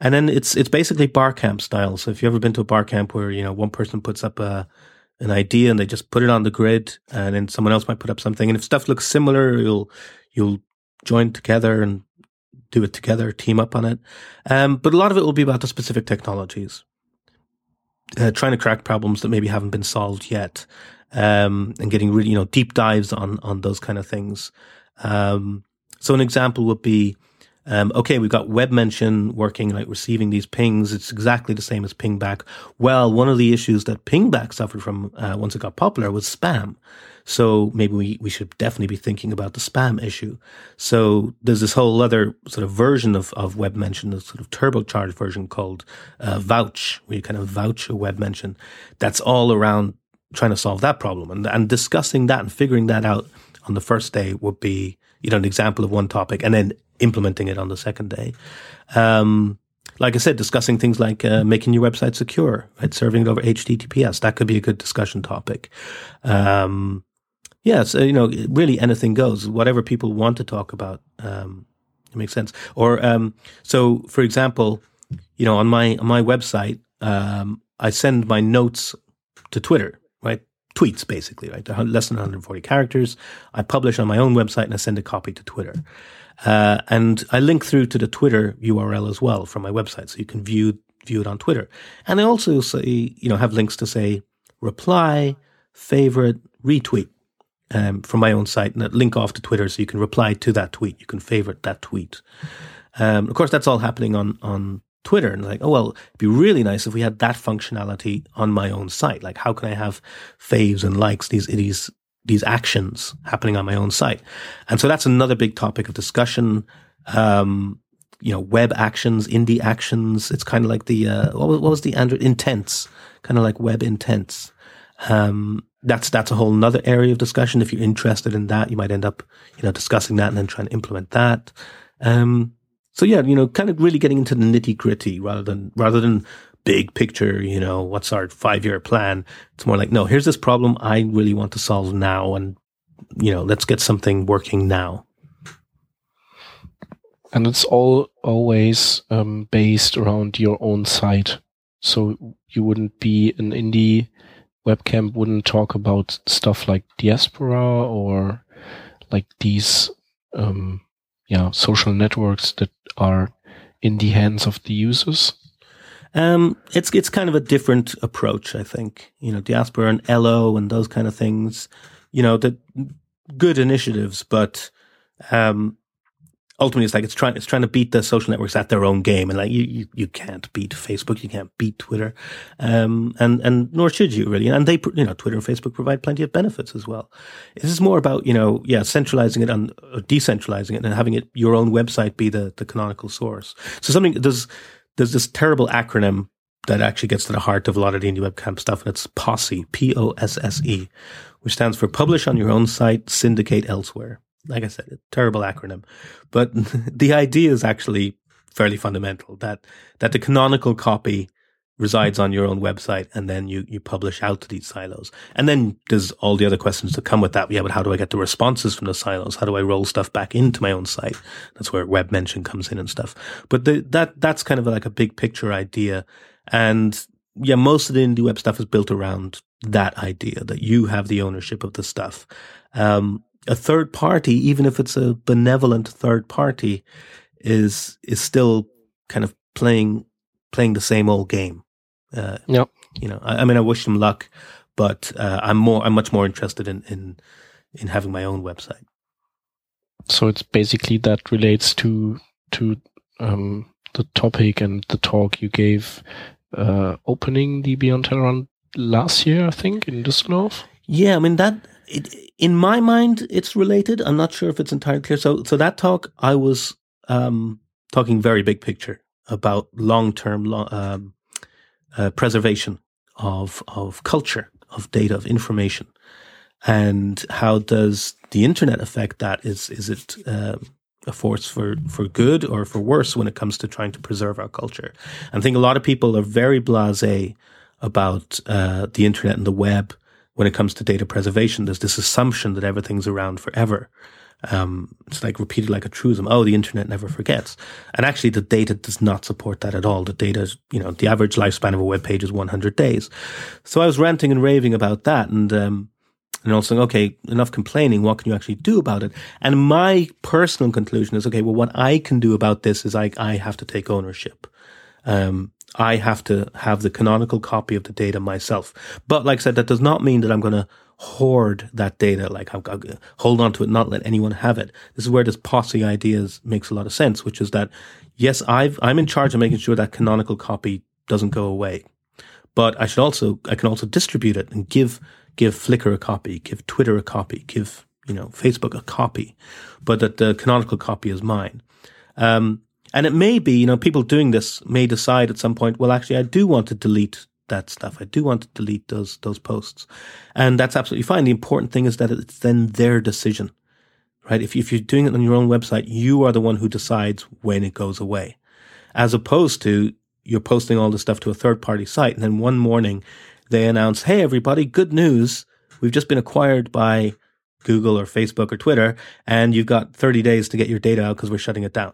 and then it's it's basically bar camp style. So if you've ever been to a bar camp where you know one person puts up a an idea and they just put it on the grid and then someone else might put up something. And if stuff looks similar, you'll, you'll join together and do it together, team up on it. Um, but a lot of it will be about the specific technologies, uh, trying to crack problems that maybe haven't been solved yet. Um, and getting really, you know, deep dives on, on those kind of things. Um, so an example would be, um, okay, we've got web mention working, like receiving these pings. It's exactly the same as pingback. Well, one of the issues that pingback suffered from uh, once it got popular was spam. So maybe we, we should definitely be thinking about the spam issue. So there's this whole other sort of version of, of web mention, the sort of turbocharged version called uh, vouch, where you kind of vouch a web mention. That's all around trying to solve that problem and, and discussing that and figuring that out on the first day would be, you know, an example of one topic. And then implementing it on the second day. Um, like I said, discussing things like uh, making your website secure, right? Serving it over HTTPS. That could be a good discussion topic. Um, yeah, so, you know, really anything goes. Whatever people want to talk about, um, it makes sense. Or, um, so for example, you know, on my, on my website, um, I send my notes to Twitter, right? Tweets, basically, right? Less than 140 characters. I publish on my own website and I send a copy to Twitter. Uh, and I link through to the Twitter URL as well from my website, so you can view view it on Twitter. And I also say, you know, have links to say reply, favorite, retweet um, from my own site, and link off to Twitter, so you can reply to that tweet, you can favorite that tweet. Um, of course, that's all happening on on Twitter, and like, oh well, it'd be really nice if we had that functionality on my own site. Like, how can I have faves and likes these these these actions happening on my own site. And so that's another big topic of discussion. Um, you know, web actions, indie actions. It's kind of like the, uh, what was, what was the Android intents, kind of like web intents. Um, that's, that's a whole nother area of discussion. If you're interested in that, you might end up, you know, discussing that and then trying to implement that. Um, so yeah, you know, kind of really getting into the nitty gritty rather than, rather than big picture, you know, what's our five year plan? It's more like, no, here's this problem I really want to solve now. And, you know, let's get something working now. And it's all always um, based around your own site. So you wouldn't be an indie webcam wouldn't talk about stuff like diaspora or like these um, yeah social networks that are in the hands of the users um, it's it's kind of a different approach, I think. You know, diaspora and Ello and those kind of things. You know, the good initiatives, but um, ultimately it's like it's trying it's trying to beat the social networks at their own game, and like you you, you can't beat Facebook, you can't beat Twitter, um, and and nor should you really. And they you know Twitter and Facebook provide plenty of benefits as well. This is more about you know yeah centralizing it and decentralizing it and having it your own website be the the canonical source. So something does there's this terrible acronym that actually gets to the heart of a lot of the indie webcam stuff, and it's POSSE, P-O-S-S-E, which stands for Publish on Your Own Site, Syndicate Elsewhere. Like I said, a terrible acronym. But [laughs] the idea is actually fairly fundamental, that, that the canonical copy resides on your own website and then you, you publish out to these silos. And then there's all the other questions that come with that. Yeah, but how do I get the responses from the silos? How do I roll stuff back into my own site? That's where web mention comes in and stuff. But the, that, that's kind of like a big picture idea. And yeah, most of the indie web stuff is built around that idea that you have the ownership of the stuff. Um, a third party, even if it's a benevolent third party, is is still kind of playing playing the same old game. Uh, yep. You know, I, I, mean, I wish them luck, but uh, I'm more, I'm much more interested in, in, in having my own website. So it's basically that relates to, to, um, the topic and the talk you gave, uh, opening the Beyond Tellerrand last year, I think, in Düsseldorf. Yeah. I mean, that, it, in my mind, it's related. I'm not sure if it's entirely clear. So, so that talk, I was, um, talking very big picture about long term um, uh, preservation of of culture, of data, of information, and how does the internet affect that? Is is it um, a force for for good or for worse when it comes to trying to preserve our culture? I think a lot of people are very blasé about uh, the internet and the web when it comes to data preservation. There's this assumption that everything's around forever. Um, it's like repeated like a truism. Oh, the internet never forgets. And actually the data does not support that at all. The data, you know, the average lifespan of a web page is 100 days. So I was ranting and raving about that and, um, and also, okay, enough complaining. What can you actually do about it? And my personal conclusion is, okay, well, what I can do about this is I, I have to take ownership. Um, I have to have the canonical copy of the data myself. But like I said, that does not mean that I'm going to hoard that data, like I'll, I'll hold on to it, not let anyone have it. This is where this posse ideas makes a lot of sense, which is that yes, I've, I'm in charge of making sure that canonical copy doesn't go away, but I should also, I can also distribute it and give, give Flickr a copy, give Twitter a copy, give, you know, Facebook a copy, but that the canonical copy is mine. Um, and it may be, you know, people doing this may decide at some point, well, actually, I do want to delete that stuff. I do want to delete those those posts, and that's absolutely fine. The important thing is that it's then their decision, right? If if you're doing it on your own website, you are the one who decides when it goes away, as opposed to you're posting all the stuff to a third party site. And then one morning they announce, Hey, everybody, good news. We've just been acquired by Google or Facebook or Twitter, and you've got 30 days to get your data out because we're shutting it down.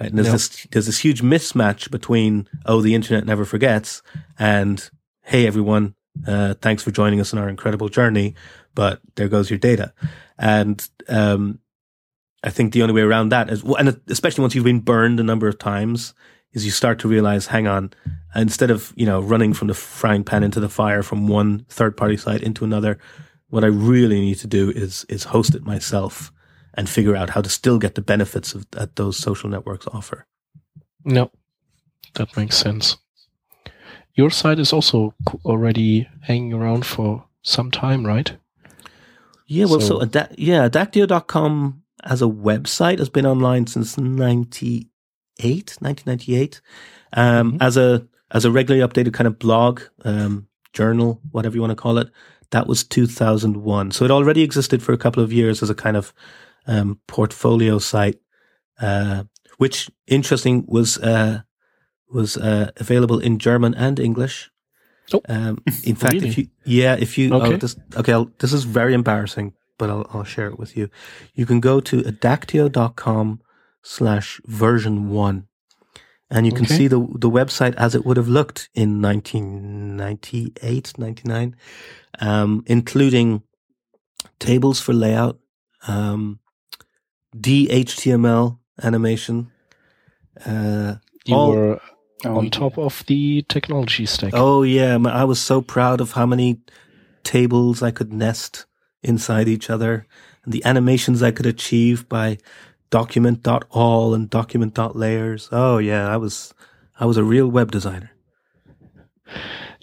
Right. And there's Yep. this, there's this huge mismatch between, oh, the internet never forgets and, hey, everyone, uh, thanks for joining us on our incredible journey, but there goes your data. And, um, I think the only way around that is, and especially once you've been burned a number of times, is you start to realize, hang on, instead of, you know, running from the frying pan into the fire from one third party site into another, what I really need to do is, is host it myself and figure out how to still get the benefits of, that those social networks offer. No, that makes sense. Your site is also already hanging around for some time, right? Yeah, well, so, So- yeah, Adactio.com as a website has been online since 98, 1998. Um, Mhm. as a, as a regularly updated kind of blog, um, journal, whatever you want to call it, that was 2001. So it already existed for a couple of years as a kind of, um, portfolio site, uh, which interesting was, uh, was, uh, available in German and English. Oh. Um, in fact, Really? if you, yeah, if you, oh, Okay. this, okay, I'll, this is very embarrassing, but I'll, I'll share it with you. You can go to adactio.com slash version one and you can Okay. see the, the website as it would have looked in 1998, 99, um, including tables for layout, um, DHTML animation, uh, You All- were Oh, on top of the technology stack. Oh yeah, I was so proud of how many tables I could nest inside each other and the animations I could achieve by document.all and document.layers. Oh yeah, I was I was a real web designer.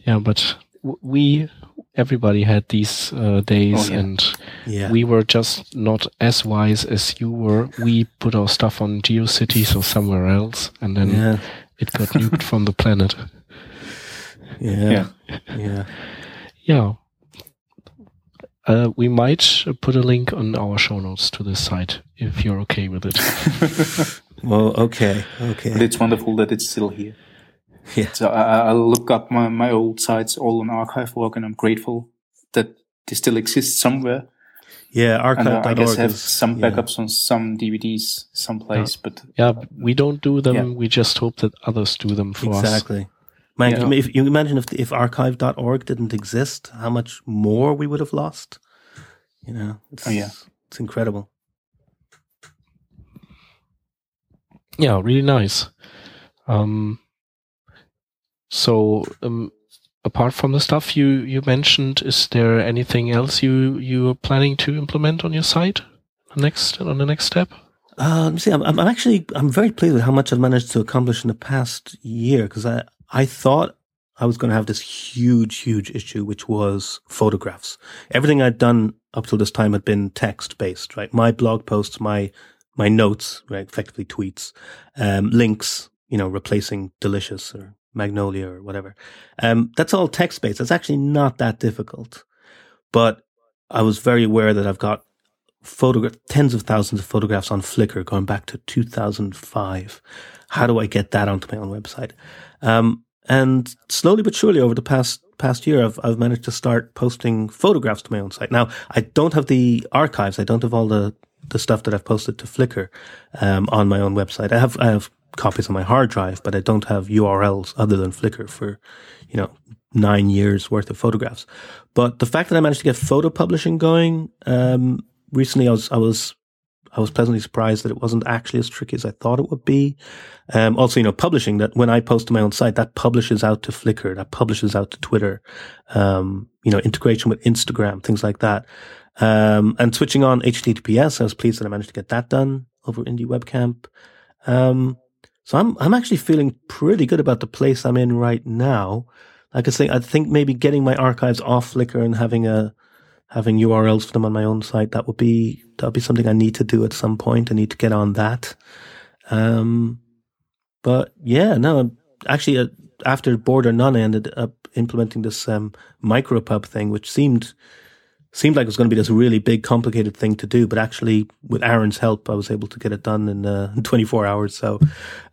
Yeah, but we, everybody had these uh, days, Oh, yeah. and Yeah. we were just not as wise as you were. We put our stuff on GeoCities or somewhere else, and then yeah. it got nuked from the planet. [laughs] Yeah. Yeah. Yeah. Yeah. Uh, we might uh, put a link on our show notes to this site if you're okay with it. [laughs] Well, okay. But Okay. it's wonderful that it's still here. Yeah. So I, I look up my, my old sites all on archive.org and I'm grateful that they still exist somewhere. Yeah, And uh, I guess archive.org have is some yeah. backups on some DVDs someplace, but Yeah, we don't do them. Yeah. We just hope that others do them for us. Exactly. Man, Yeah. If you imagine if if archive.org didn't exist, how much more we would have lost. You know, it's, Oh, yeah. it's incredible. Yeah, really nice. Um, so, um, apart from the stuff you, you mentioned, is there anything else you, you are planning to implement on your site? Next, on the next step? Uh, see. I'm, I'm I'm actually I'm very pleased with how much I've managed to accomplish in the past year because I I thought I was going to have this huge huge issue which was photographs. Everything I'd done up till this time had been text based, right? My blog posts, my my notes, right, effectively tweets, um, links, you know, replacing Delicious or Magnolia or whatever. Um, that's all text based. It's actually not that difficult, but I was very aware that I've got tens of thousands of photographs on Flickr going back to 2005. How do I get that onto my own website? Um, and slowly but surely over the past past year, I've I've managed to start posting photographs to my own site. Now I don't have the archives. I don't have all the the stuff that I've posted to Flickr um, on my own website. I have I have copies on my hard drive, but I don't have URLs other than Flickr for you know nine years worth of photographs. But the fact that I managed to get photo publishing going um, recently, I was I was I was pleasantly surprised that it wasn't actually as tricky as I thought it would be. Um, also, you know, publishing that when I post to my own site, that publishes out to Flickr, that publishes out to Twitter, um, you know, integration with Instagram, things like that. Um, and switching on HTTPS, I was pleased that I managed to get that done over Indie Webcamp. Um, so I'm, I'm actually feeling pretty good about the place I'm in right now. Like I say, I think maybe getting my archives off Flickr and having a, having URLs for them on my own site, that would be, that would be something I need to do at some point. I need to get on that. Um, but yeah, no, actually, uh, after Border None, ended up implementing this, um, micropub thing, which seemed, seemed like it was going to be this really big, complicated thing to do, but actually, with Aaron's help, I was able to get it done in, uh, in [laughs] 24 hours. So,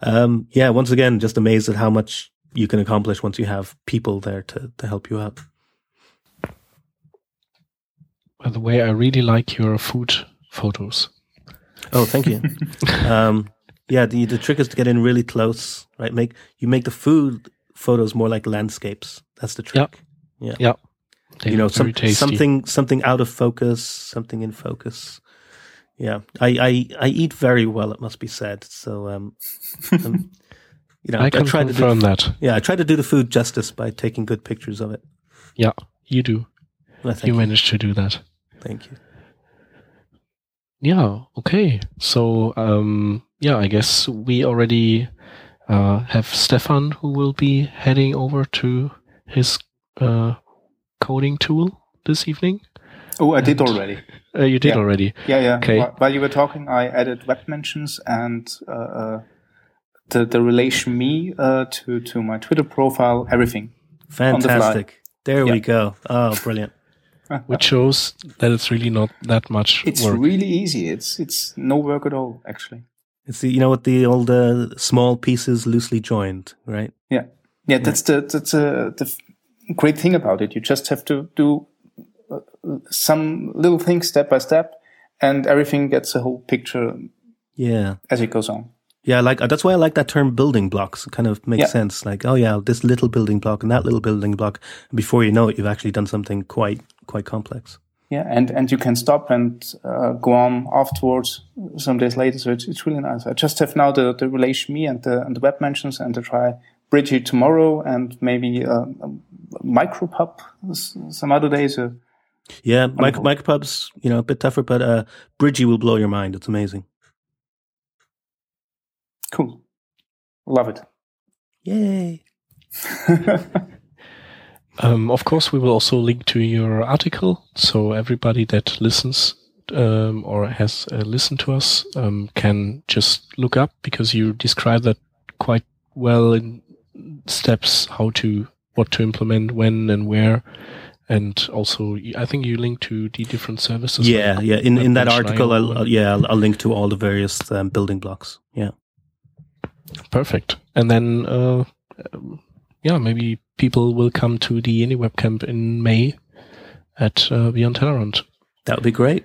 um, yeah, once again, just amazed at how much you can accomplish once you have people there to, to help you out. By the way, I really like your food photos. Oh, thank you. [laughs] um, yeah, the the trick is to get in really close, right? Make you make the food photos more like landscapes. That's the trick. Yeah. Yeah. You know, some, something something out of focus, something in focus. Yeah, I, I I eat very well. It must be said. So, um, [laughs] um you know, I, I can try confirm to do, that. Yeah, I try to do the food justice by taking good pictures of it. Yeah, you do. Well, you, you managed to do that. Thank you. Yeah. Okay. So, um, yeah, I guess we already uh, have Stefan who will be heading over to his uh, coding tool this evening. Oh, I and, did already. Uh, you did yeah. already. Yeah, yeah. Okay. While you were talking, I added web mentions and uh, uh, the the relation me uh, to to my Twitter profile. Everything. Fantastic. The there yeah. we go. Oh, brilliant. [laughs] Which shows that it's really not that much. It's work. really easy. It's it's no work at all, actually. It's the, you know what the old uh, small pieces loosely joined, right? Yeah, yeah. That's the that's uh, the great thing about it. You just have to do uh, some little things step by step, and everything gets a whole picture. Yeah, as it goes on. Yeah, like that's why I like that term building blocks. It kind of makes yeah. sense. Like, oh yeah, this little building block and that little building block. And before you know it, you've actually done something quite quite complex yeah, and and you can stop and uh, go on afterwards some days later. So it's, it's really nice. I just have now the the relation me and the and the web mentions and to try Bridgy tomorrow and maybe uh, micropub some other days. Uh, yeah, mic- micropubs you know a bit tougher, but uh, Bridgy will blow your mind. It's amazing. Cool, love it. Yay. [laughs] Um, of course, we will also link to your article, so everybody that listens um, or has uh, listened to us um, can just look up because you describe that quite well in steps how to what to implement when and where and also I think you link to the different services. Yeah, like, yeah. In in that article, I'll, I'll, yeah, I'll, I'll, link to all the various um, building blocks. Yeah, perfect. And then uh, yeah, maybe people will come to the IndieWeb camp in May at uh, Beyond Tellerrand. That would be great.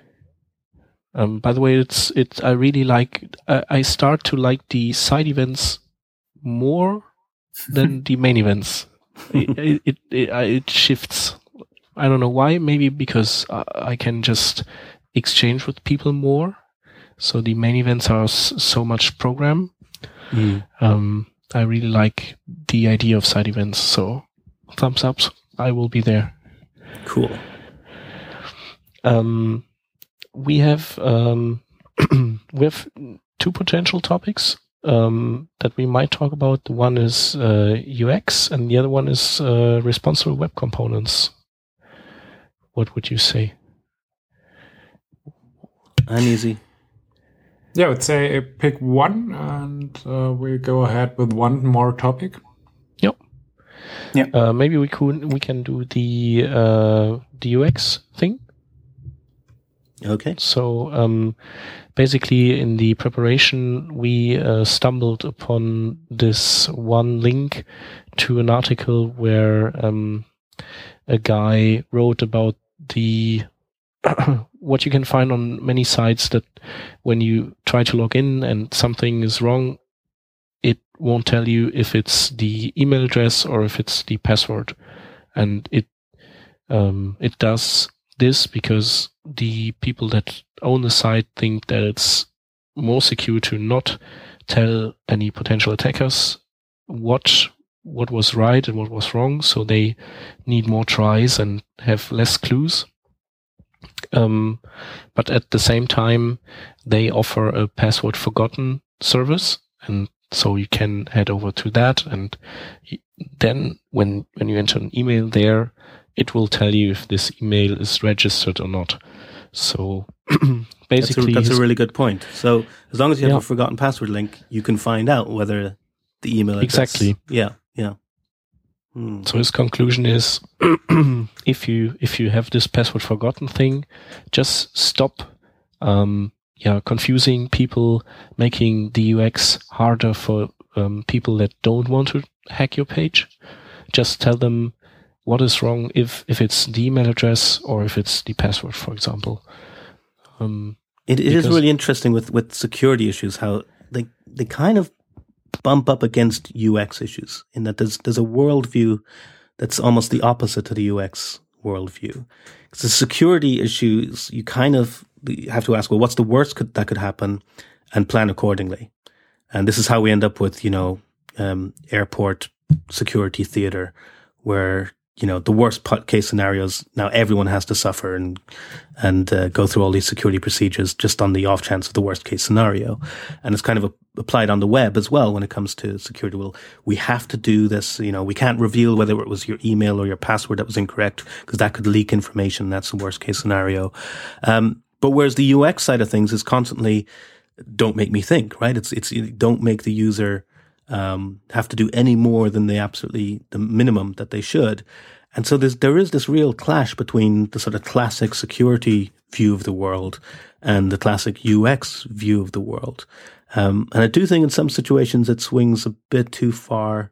Um, by the way, it's it's I really like I start to like the side events more than [laughs] the main events. It it, it, it, shifts. I don't know why. Maybe because I can just exchange with people more. So the main events are so much program. Mm. Um, I really like the idea of side events. So thumbs ups. I will be there. Cool. Um, we have um, [clears throat] we have two potential topics um, that we might talk about. One is uh, UX, and the other one is uh, responsible web components. What would you say? I'm easy. Yeah, I would say pick one and uh, we go ahead with one more topic. Yep. Yeah. Uh, maybe we could we can do the uh, the UX thing. Okay. So um, basically, in the preparation, we uh, stumbled upon this one link to an article where um, a guy wrote about the [clears throat] what you can find on many sites that when you try to log in and something is wrong, it won't tell you if it's the email address or if it's the password. And it, um, it does this because the people that own the site think that it's more secure to not tell any potential attackers what what was right and what was wrong so they need more tries and have less clues um, but at the same time, they offer a password forgotten service. And so you can head over to that. And then when, when you enter an email there, it will tell you if this email is registered or not. So [clears throat] basically, that's a, that's a, really good point. So as long as you have yeah. a forgotten password link, you can find out whether the email exactly. Yeah, yeah. So his conclusion is, [clears throat] if you if you have this password forgotten thing, just stop, um, yeah, confusing people, making the UX harder for um, people that don't want to hack your page. Just tell them what is wrong if if it's the email address or if it's the password, for example. Um, It, it is really interesting with, with security issues how they they kind of bump up against UX issues in that there's there's a worldview that's almost the opposite to the UX worldview. 'Cause the security issues you kind of you have to ask, well, what's the worst could, that could happen, and plan accordingly. And this is how we end up with you know um, airport security theater, where you know the worst case scenarios now everyone has to suffer and and uh, go through all these security procedures just on the off chance of the worst case scenario. And it's kind of a, applied on the web as well when it comes to security. Well we have to do this you know we can't reveal whether it was your email or your password that was incorrect because that could leak information. That's the worst case scenario. Um, but whereas the ux side of things is constantly don't make me think right? It's it's don't make the user um, have to do any more than they absolutely the minimum that they should. And so there's there is this real clash between the sort of classic security view of the world and the classic UX view of the world. Um, and I do think in some situations it swings a bit too far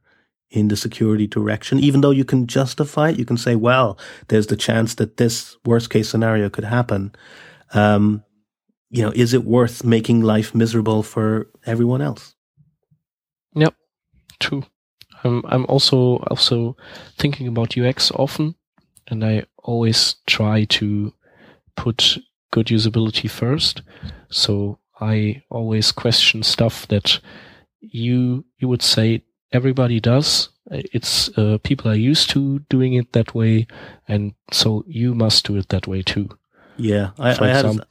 in the security direction, even though you can justify it. You can say, well, there's the chance that this worst case scenario could happen. Um, you know, is it worth making life miserable for everyone else? Yep, true. Um, I'm also also thinking about UX often, and I always try to put good usability first. So I always question stuff that you you would say everybody does. It's uh, people are used to doing it that way, and so you must do it that way too. Yeah, I, I had example-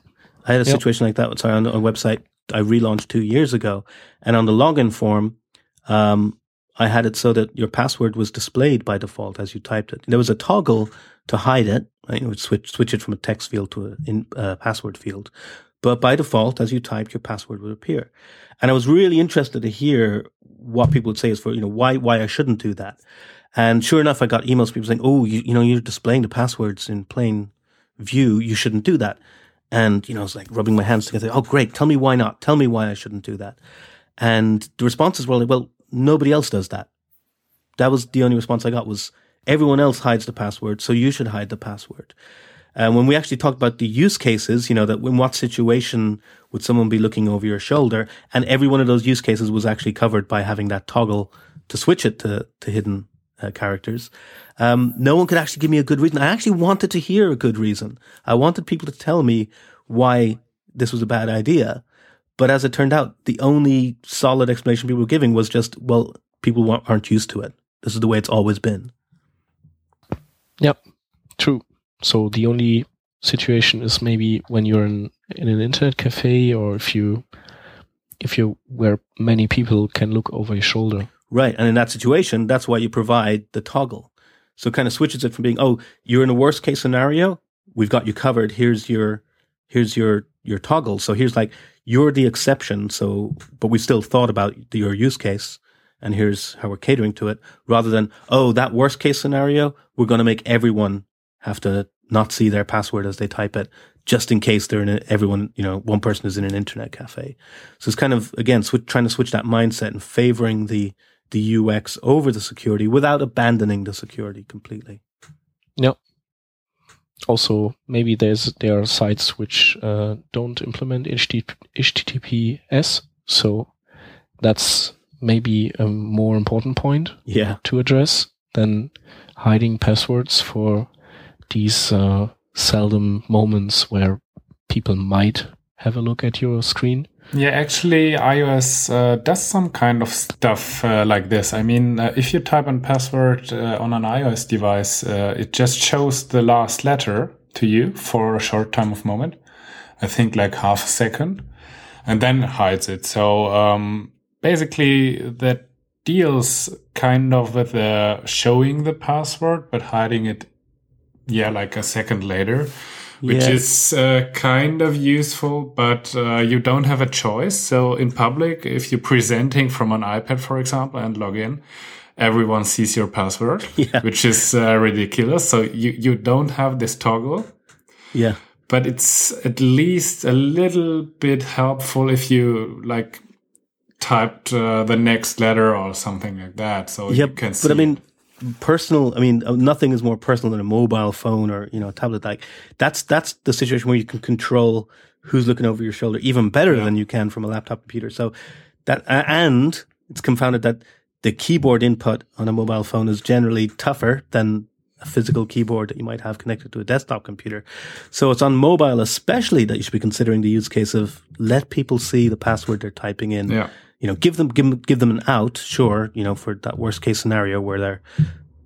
I had a Yep. situation like that. Sorry, on a website I relaunched two years ago, and on the login form, um, I had it so that your password was displayed by default as you typed it. There was a toggle to hide it. Right? Would switch switch it from a text field to a in, uh, password field, but by default, as you typed, your password would appear. And I was really interested to hear what people would say is for you know why why I shouldn't do that. And sure enough, I got emails people saying, "Oh, you, you know, you're displaying the passwords in plain view. You shouldn't do that." And, you know, I was like rubbing my hands together. Oh, great. Tell me why not. Tell me why I shouldn't do that. And the responses were like, well, nobody else does that. That was the only response I got was everyone else hides the password. So you should hide the password. And when we actually talked about the use cases, you know, that in what situation would someone be looking over your shoulder? And every one of those use cases was actually covered by having that toggle to switch it to, to hidden uh, characters. Um, no one could actually give me a good reason. I actually wanted to hear a good reason. I wanted people to tell me why this was a bad idea. But as it turned out, the only solid explanation people were giving was just, well, people aren't used to it. This is the way it's always been. Yep, true. So the only situation is maybe when you're in in an internet cafe or if you if you where many people can look over your shoulder. Right. And in that situation, that's why you provide the toggle. So it kind of switches it from being, oh, you're in a worst case scenario. We've got you covered. Here's your, here's your, your toggle. So here's like, you're the exception. So, but we still thought about your use case and here's how we're catering to it rather than, oh, that worst case scenario, we're going to make everyone have to not see their password as they type it just in case they're in a, everyone, you know, one person is in an internet cafe. So it's kind of, again, switch, trying to switch that mindset and favoring the, the UX over the security without abandoning the security completely. Yep. Also, maybe there's there are sites which uh, don't implement HTTPS, so that's maybe a more important point Yeah. to address than hiding passwords for these uh, seldom moments where people might have a look at your screen. Yeah, actually, iOS uh, does some kind of stuff uh, like this. I mean, uh, if you type in password uh, on an iOS device, uh, it just shows the last letter to you for a short time of moment. I think like half a second, and then hides it. So um, basically, that deals kind of with uh, showing the password but hiding it. Yeah, like a second later which Yeah. is uh, kind of useful, but uh, you don't have a choice. So in public, if you're presenting from an iPad, for example, and log in, everyone sees your password, [laughs] Yeah. which is uh, ridiculous. So you, you don't have this toggle, Yeah. but it's at least a little bit helpful if you like typed uh, the next letter or something like that. So Yeah, you can see. but I mean, personal. I mean, uh, nothing is more personal than a mobile phone or you know a tablet. Like that's that's the situation where you can control who's looking over your shoulder even better than you can from a laptop computer. So that and it's confounded that the keyboard input on a mobile phone is generally tougher than a physical keyboard that you might have connected to a desktop computer. So it's on mobile, especially that you should be considering the use case of let people see the password they're typing in yeah. You know, give them give them give them an out, sure, you know, for that worst case scenario where they're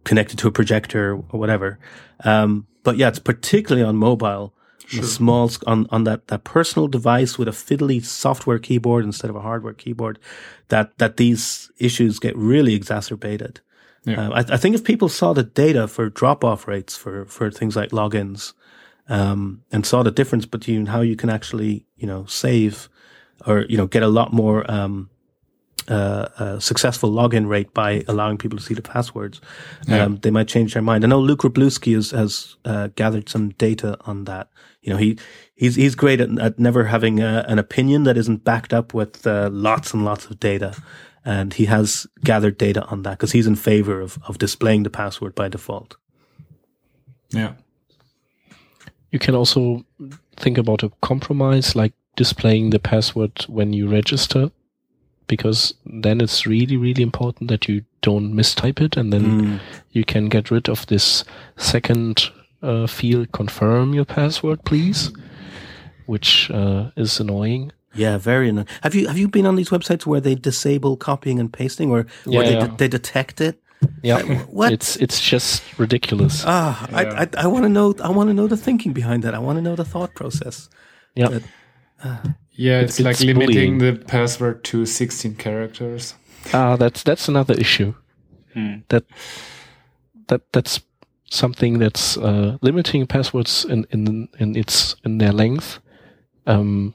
connected to a projector or whatever. Um, but yeah, it's particularly on mobile, on small on on that that personal device with a fiddly software keyboard instead of a hardware keyboard, that that these issues get really exacerbated. Yeah. Um, I, I think if people saw the data for drop off rates for for things like logins, um, and saw the difference between how you can actually you know save or you know get a lot more um, uh, uh, successful login rate by allowing people to see the passwords. Um, they might change their mind. I know Luke Wroblewski has, has uh, gathered some data on that. You know, he he's he's great at, at never having a, an opinion that isn't backed up with uh, lots and lots of data. And he has gathered data on that because he's in favor of, of displaying the password by default. Yeah. You can also think about a compromise like displaying the password when you register, because then it's really, really important that you don't mistype it, and then you can get rid of this second uh, field, confirm your password, please, which uh, is annoying. Yeah, very annoying. Have you have you been on these websites where they disable copying and pasting, or where Yeah, they yeah. de- they detect it? Yeah, what? It's it's just ridiculous. Ah, I I, I want to know. I want to know the thinking behind that. I want to know the thought process. yeah. Yeah, it's, It's- like it's limiting bullying. the password to 16 characters. Ah, that's that's another issue. That that that's something that's uh, limiting passwords in in in its in their length. Um,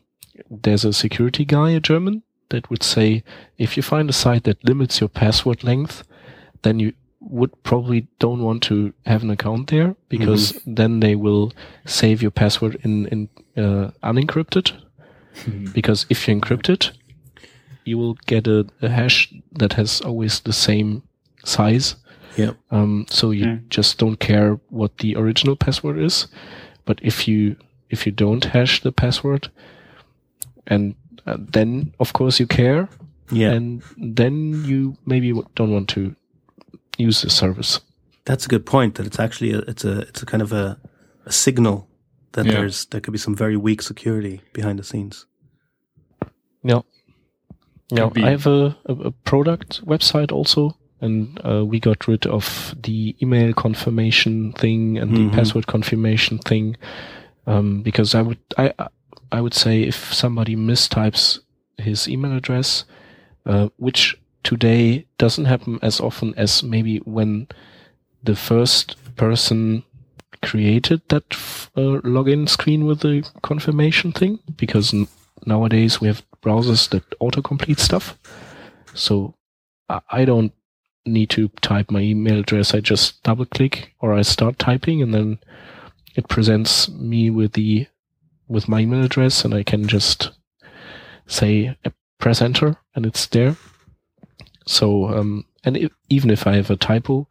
there's a security guy, a German, that would say if you find a site that limits your password length, then you would probably don't want to have an account there because then they will save your password in in uh, unencrypted. Because if you encrypt it, you will get a, a hash that has always the same size. Yep. Um, so you just don't care what the original password is. But if you if you don't hash the password, and uh, then of course you care, Yeah, and then you maybe don't want to use the service. that's a good point. That it's actually a, it's a it's a kind of a, a signal that Yeah. there's there could be some very weak security behind the scenes. Yeah. Yeah, be. I have a, a, a product website also, and uh, we got rid of the email confirmation thing and Mhm. the password confirmation thing um, because I would I I would say if somebody mistypes his email address, uh, which today doesn't happen as often as maybe when the first person created that uh, login screen with the confirmation thing because nowadays we have browsers that autocomplete stuff. So I, I don't need to type my email address. I just double click or I start typing and then it presents me with the with my email address and I can just say uh, press enter and it's there. So um, and if, even if I have a typo,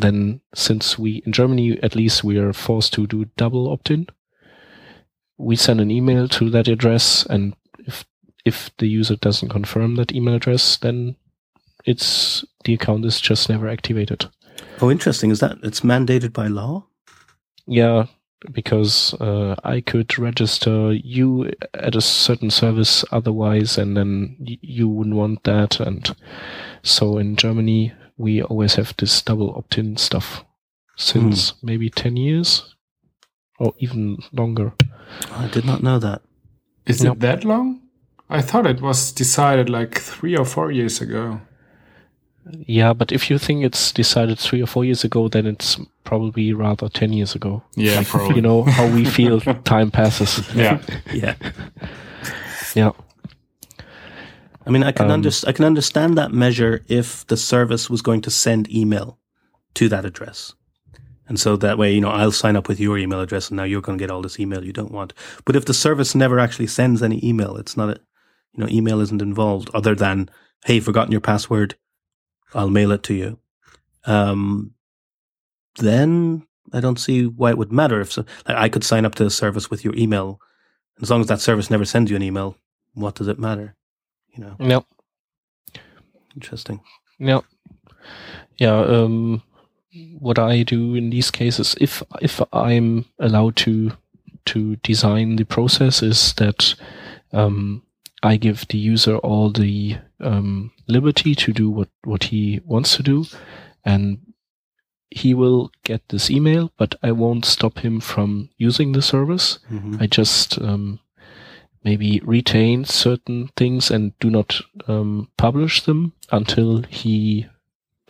then since we in Germany at least we are forced to do double opt-in, we send an email to that address, and if if the user doesn't confirm that email address, then it's the account is just never activated. Oh, interesting. Is that it's mandated by law? Yeah, because uh, I could register you at a certain service otherwise, and then y- you wouldn't want that. And so in Germany, we always have this double opt-in stuff since hmm. maybe 10 years or even longer. I did not know that. Is No. it that long? I thought it was decided like three or four years ago. Yeah, but if you think it's decided three or four years ago, then it's probably rather 10 years ago. Yeah, probably. You know how we feel [laughs] time passes. Yeah. Yeah. Yeah. I mean, I can Um, under, I can understand that measure if the service was going to send email to that address. And so that way, you know, I'll sign up with your email address and now you're going to get all this email you don't want. But if the service never actually sends any email, it's not a, you know, email isn't involved other than, hey, forgotten your password. I'll mail it to you. Um, then I don't see why it would matter if so, like I could sign up to a service with your email. As long as that service never sends you an email, what does it matter? You know, No, interesting. no, yeah. Um, what I do in these cases, if if I'm allowed to to design the process, is that um, I give the user all the um, liberty to do what what he wants to do, and he will get this email, but I won't stop him from using the service. hmm I just um, maybe retain certain things and do not um, publish them until he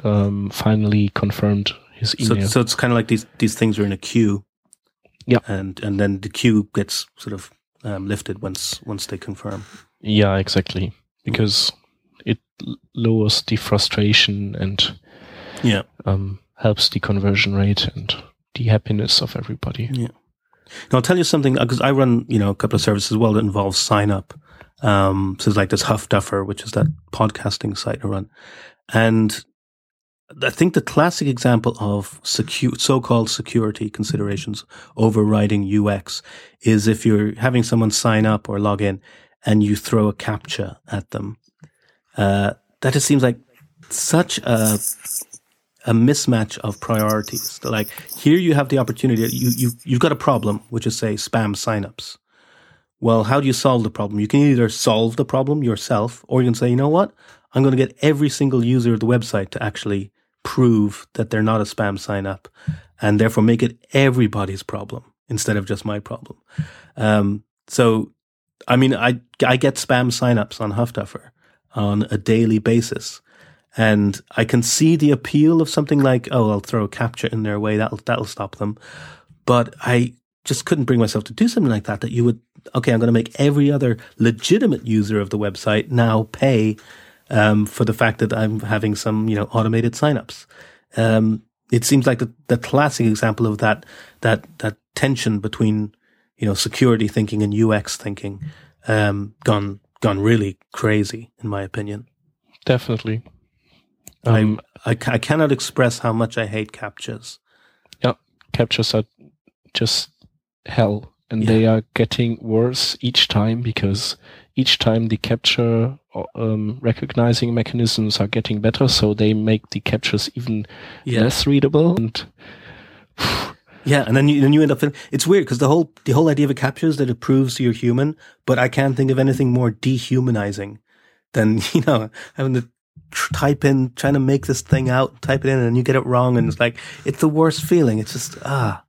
um, finally confirmed his So, email. so it's kind of like these these things are in a queue. Yeah. and and then the queue gets sort of um, lifted once once they confirm. yeah, exactly. Because it lowers the frustration and Yeah. um, helps the conversion rate and the happiness of everybody. I'll tell you something because I run you know a couple of services as well that involve sign up. Um, so it's like this Huffduffer, which is that podcasting site I run, and I think the classic example of secu- so-called security considerations overriding UX is if you're having someone sign up or log in and you throw a captcha at them. Uh, that just seems like such a a mismatch of priorities. Like here, you have the opportunity. You you you've got a problem, which is say spam signups. Well, how do you solve the problem? You can either solve the problem yourself, or you can say, you know what, I'm going to get every single user of the website to actually prove that they're not a spam sign up, and therefore make it everybody's problem instead of just my problem. Um, so, I mean, I I get spam signups on Huffduffer on a daily basis. And I can see the appeal of something like, oh, I'll throw a captcha in their way. That'll, that'll stop them. But I just couldn't bring myself to do something like that, that you would, okay, I'm going to make every other legitimate user of the website now pay, um, for the fact that I'm having some, you know, automated signups. Um, it seems like the, the classic example of that, that, that tension between, you know, security thinking and UX thinking, um, gone, gone really crazy, in my opinion. Definitely. I- Um, I, I cannot express how much I hate captchas. Yeah, captchas are just hell and they are getting worse each time because each time the captcha um, recognizing mechanisms are getting better so they make the captchas even Yeah, less readable and [sighs] yeah, and then you then you end up. In, it's weird because the whole the whole idea of a captcha is that it proves you're human, but I can't think of anything more dehumanizing than [laughs] you know having to tr- type in trying to make this thing out, type it in, and you get it wrong, and it's like it's the worst feeling. It's just ah,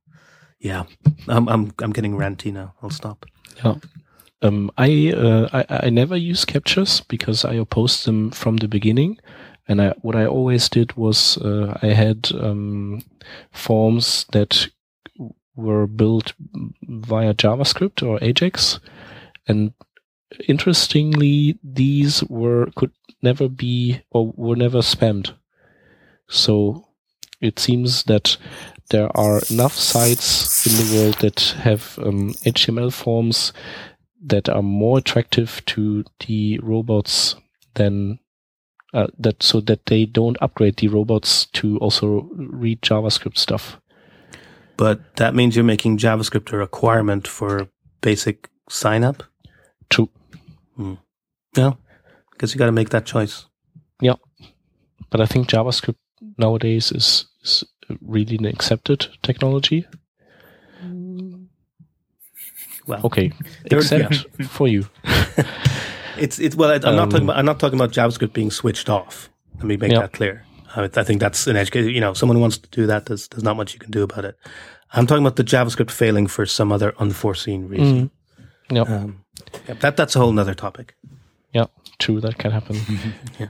yeah. I'm I'm I'm getting ranty now. I'll stop. um, I, uh, I I never use captchas because I opposed them from the beginning and I, what I always did was uh, I had um, forms that were built via JavaScript or Ajax, and interestingly, these were could never be or were never spammed. So it seems that there are enough sites in the world that have um, HTML forms that are more attractive to the robots than uh, that, so that they don't upgrade the robots to also read JavaScript stuff. But that means you're making JavaScript a requirement for basic sign up. True. Yeah, because you got to make that choice. Yeah, but I think JavaScript nowadays is, is really an accepted technology. Well, Okay, except [laughs] for you. [laughs] It's it's well. I, I'm not Um, talking about. I'm not talking about JavaScript being switched off. Let me make Yeah. that clear. I, I think that's an education. You know, someone who wants to do that, there's there's not much you can do about it. I'm talking about the JavaScript failing for some other unforeseen reason. Mm. Yep. Um, yeah, that that's a whole nother topic. Yeah, true. That can happen. [laughs] Yeah.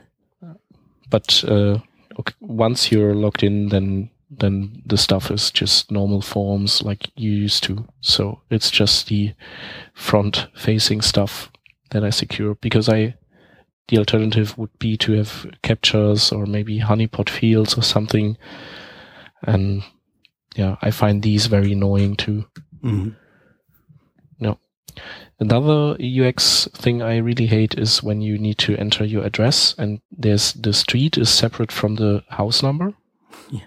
But uh, okay, once you're logged in, then then the stuff is just normal forms like you used to. So it's just the front-facing stuff that I secure because I the alternative would be to have captchas or maybe honeypot fields or something. And yeah, I find these very annoying too. Mhm. No. Another UX thing I really hate is when you need to enter your address and there's the street is separate from the house number. Yeah.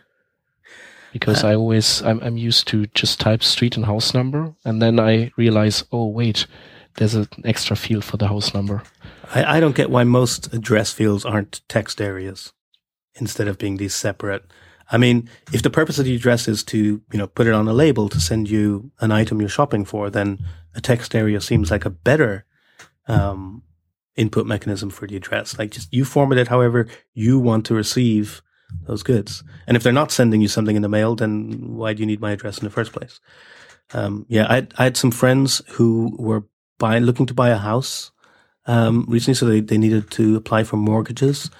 Because uh. I always I'm I'm used to just type street and house number and then I realize, oh wait, there's an extra field for the house number. I, I don't get why most address fields aren't text areas instead of being these separate. I mean, if the purpose of the address is to, you know, put it on a label to send you an item you're shopping for, then a text area seems like a better um, input mechanism for the address. Like just you format it however you want to receive those goods. And if they're not sending you something in the mail, then why do you need my address in the first place? Um, yeah, I, I had some friends who were buying, looking to buy a house um, recently, so they, they needed to apply for mortgages.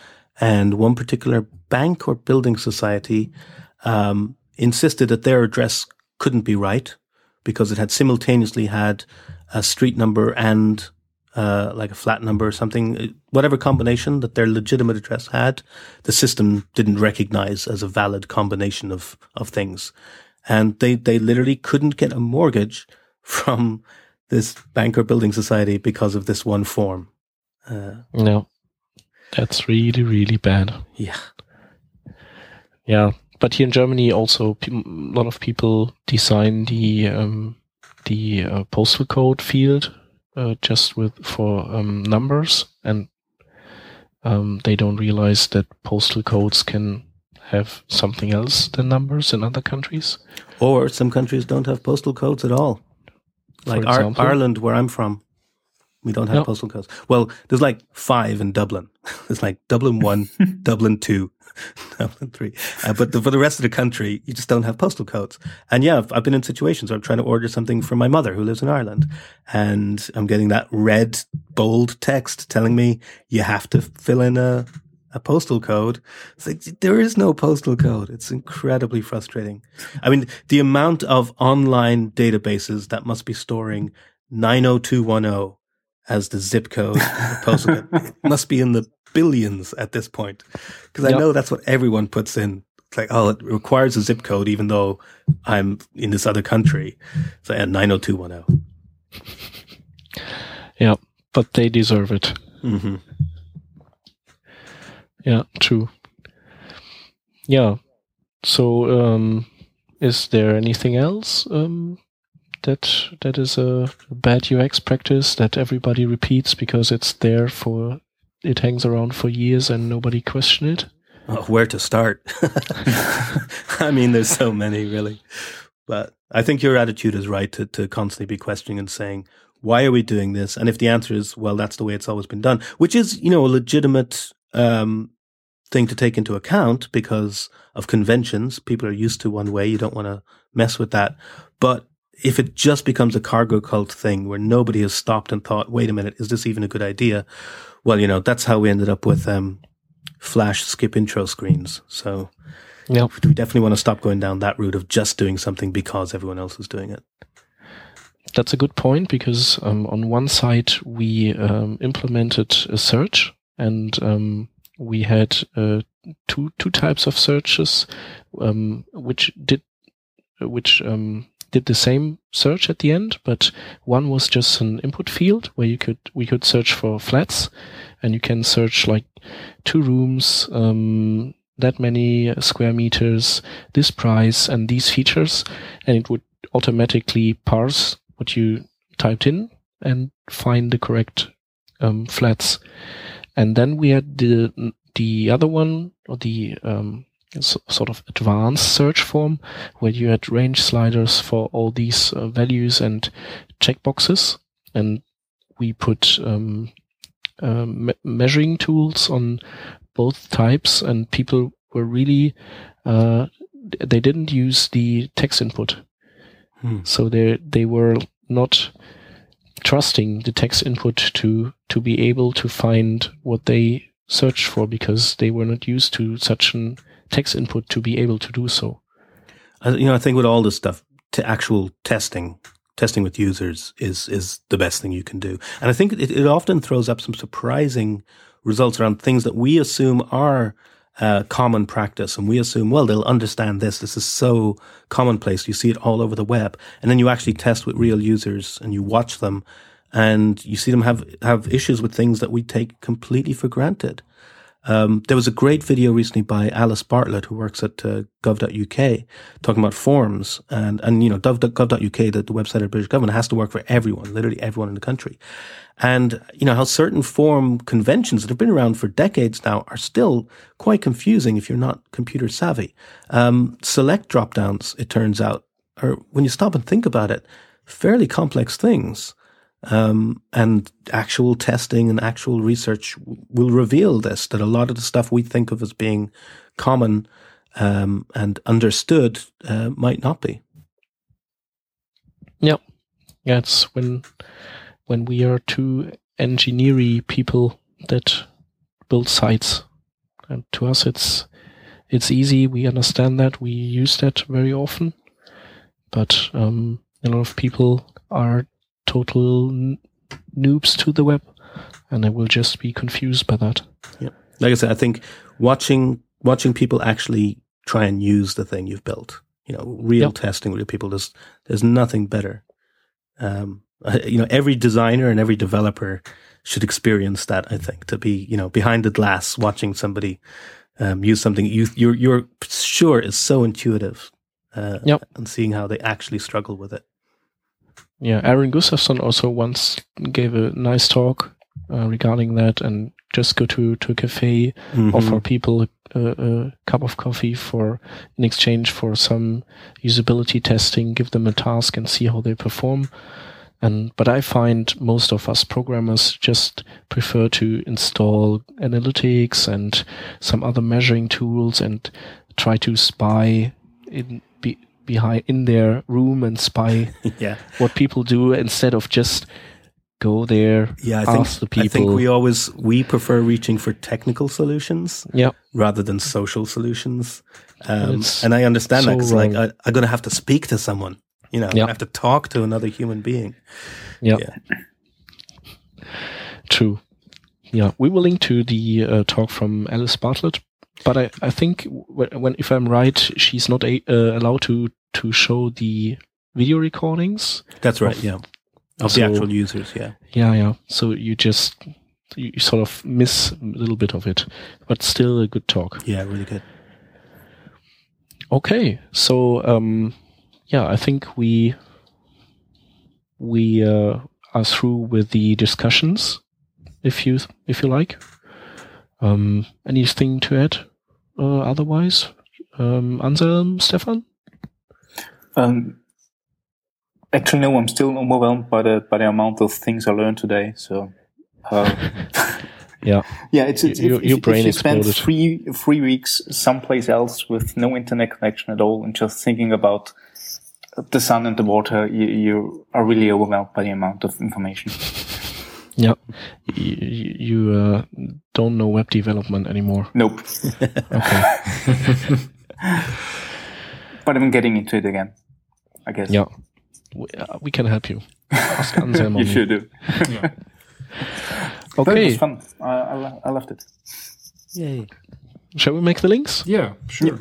And one particular bank or building society um, insisted that their address couldn't be right because it had simultaneously had a street number and uh, like a flat number or something, whatever combination that their legitimate address had, the system didn't recognize as a valid combination of, of things. And they, they literally couldn't get a mortgage [laughs] from this bank or building society because of this one form. Uh, No. That's really, really bad. yeah. Yeah, but here in Germany, also a lot of people design the um, the uh, postal code field uh, just with for um, numbers, and um, they don't realize that postal codes can have something else than numbers in other countries. Or some countries don't have postal codes at all. Like Ar- Ireland, where I'm from, we don't have No. postal codes. Well, there's like five in Dublin. [laughs] There's like Dublin 1, [laughs] Dublin 2, [laughs] Dublin 3. Uh, but the, for the rest of the country, you just don't have postal codes. And yeah, I've, I've been in situations where I'm trying to order something for my mother who lives in Ireland. And I'm getting that red, bold text telling me you have to fill in a, a postal code. It's like, there is no postal code. It's incredibly frustrating. I mean, the amount of online databases that must be storing 90210 as the zip code, the postal code, [laughs] must be in the billions at this point. Because I know that's what everyone puts in. It's like, oh, it requires a zip code, even though I'm in this other country. So yeah, 90210. [laughs] Yeah, but they deserve it. hmm Yeah, true. Yeah. So, um, is there anything else um, that that is a bad UX practice that everybody repeats because it's there for it hangs around for years and nobody question it? Oh, where to start? [laughs] I mean, there's so many really, but I think your attitude is right to, to constantly be questioning and saying, why are we doing this? And if the answer is, well, that's the way it's always been done, which is, you know, a legitimate, um, thing to take into account because of conventions. People are used to one way. You don't want to mess with that. But if it just becomes a cargo cult thing where nobody has stopped and thought, wait a minute, is this even a good idea? Well, you know, that's how we ended up with, um, flash skip intro screens. So Yeah. we definitely want to stop going down that route of just doing something because everyone else is doing it. That's a good point because um, on one side we um, implemented a search and um, we had uh, two two types of searches um, which did which um, did the same search at the end, but one was just an input field where you could we could search for flats, and you can search like two rooms, um, that many square meters, this price, and these features, and it would automatically parse what you typed in and find the correct um, flats. And then we had the the other one or the um, sort of advanced search form where you had range sliders for all these uh, values and checkboxes, and we put um, uh, me- measuring tools on both types, and people were really uh, they didn't use the text input, Hmm. so they they were not trusting the text input to to be able to find what they searched for because they were not used to such an text input to be able to do so. You know, I think with all this stuff, to actual testing, testing with users is is the best thing you can do. And I think it, it often throws up some surprising results around things that we assume are uh, common practice. And we assume, well, they'll understand this. This is so commonplace. You see it all over the web. And then you actually test with real users and you watch them and you see them have, have issues with things that we take completely for granted. Um, there was a great video recently by Alice Bartlett, who works at uh, gov.uk, talking about forms. And, and you know, gov.uk, the, the website of the British government, has to work for everyone, literally everyone in the country. And, you know, how certain form conventions that have been around for decades now are still quite confusing if you're not computer savvy. Um, select drop downs, it turns out, are, when you stop and think about it, fairly complex things. Um, and actual testing and actual research will reveal this that a lot of the stuff we think of as being common um, and understood uh, might not be. Yeah. It's when when we are two engineering people that build sites, and to us it's it's easy. We understand that. We use that very often, but um, a lot of people are total n- noobs to the web, and they will just be confused by that. Yeah, like I said, I think watching watching people actually try and use the thing you've built, you know, real yep. testing, real people. There's there's nothing better. Um, you know, every designer and every developer should experience that. I think to be you know behind the glass, watching somebody um, use something you you're you're sure is so intuitive. Uh, yep. and seeing how they actually struggle with it. Yeah, Aaron Gustafson also once gave a nice talk uh, regarding that, and just go to to a cafe, mm-hmm. offer people a, a, cup of coffee for in exchange for some usability testing, give them a task, and see how they perform. And but I find most of us programmers just prefer to install analytics and some other measuring tools and try to spy in behind in their room and spy [laughs] yeah. what people do instead of just go there yeah I think, the people. I think we always we prefer reaching for technical solutions yeah. rather than social solutions um, and I understand so that because like I, am going to have to speak to someone you know yeah. I have to talk to another human being yeah, yeah. true yeah we will link to the uh, talk from Alice Bartlett but I, I think when, if I'm right, she's not a, uh, allowed to to show the video recordings. That's right. Of, yeah, of so, the actual users. Yeah. Yeah, yeah. So you just you sort of miss a little bit of it, but still a good talk. Yeah, really good. Okay, so um, yeah, I think we we uh, are through with the discussions. If you if you like, um, anything to add? uh, otherwise? Um, Anselm, Stefan? Um, actually, no. I'm still overwhelmed by the by the amount of things I learned today. So, uh, [laughs] yeah, yeah. It's, it's your, if, your brain if you exploded. spend three three weeks someplace else with no internet connection at all and just thinking about the sun and the water, you, you are really overwhelmed by the amount of information. [laughs] Yeah, you, you uh, don't know web development anymore. Nope. [laughs] okay. but I'm getting into it again. I guess. Yeah, we, uh, we can help you. Ask Anselm. [laughs] you should do. yeah. [laughs] Okay. It was fun. I, I, I loved it. Yay. Shall we make the links? Yeah, sure. Yeah.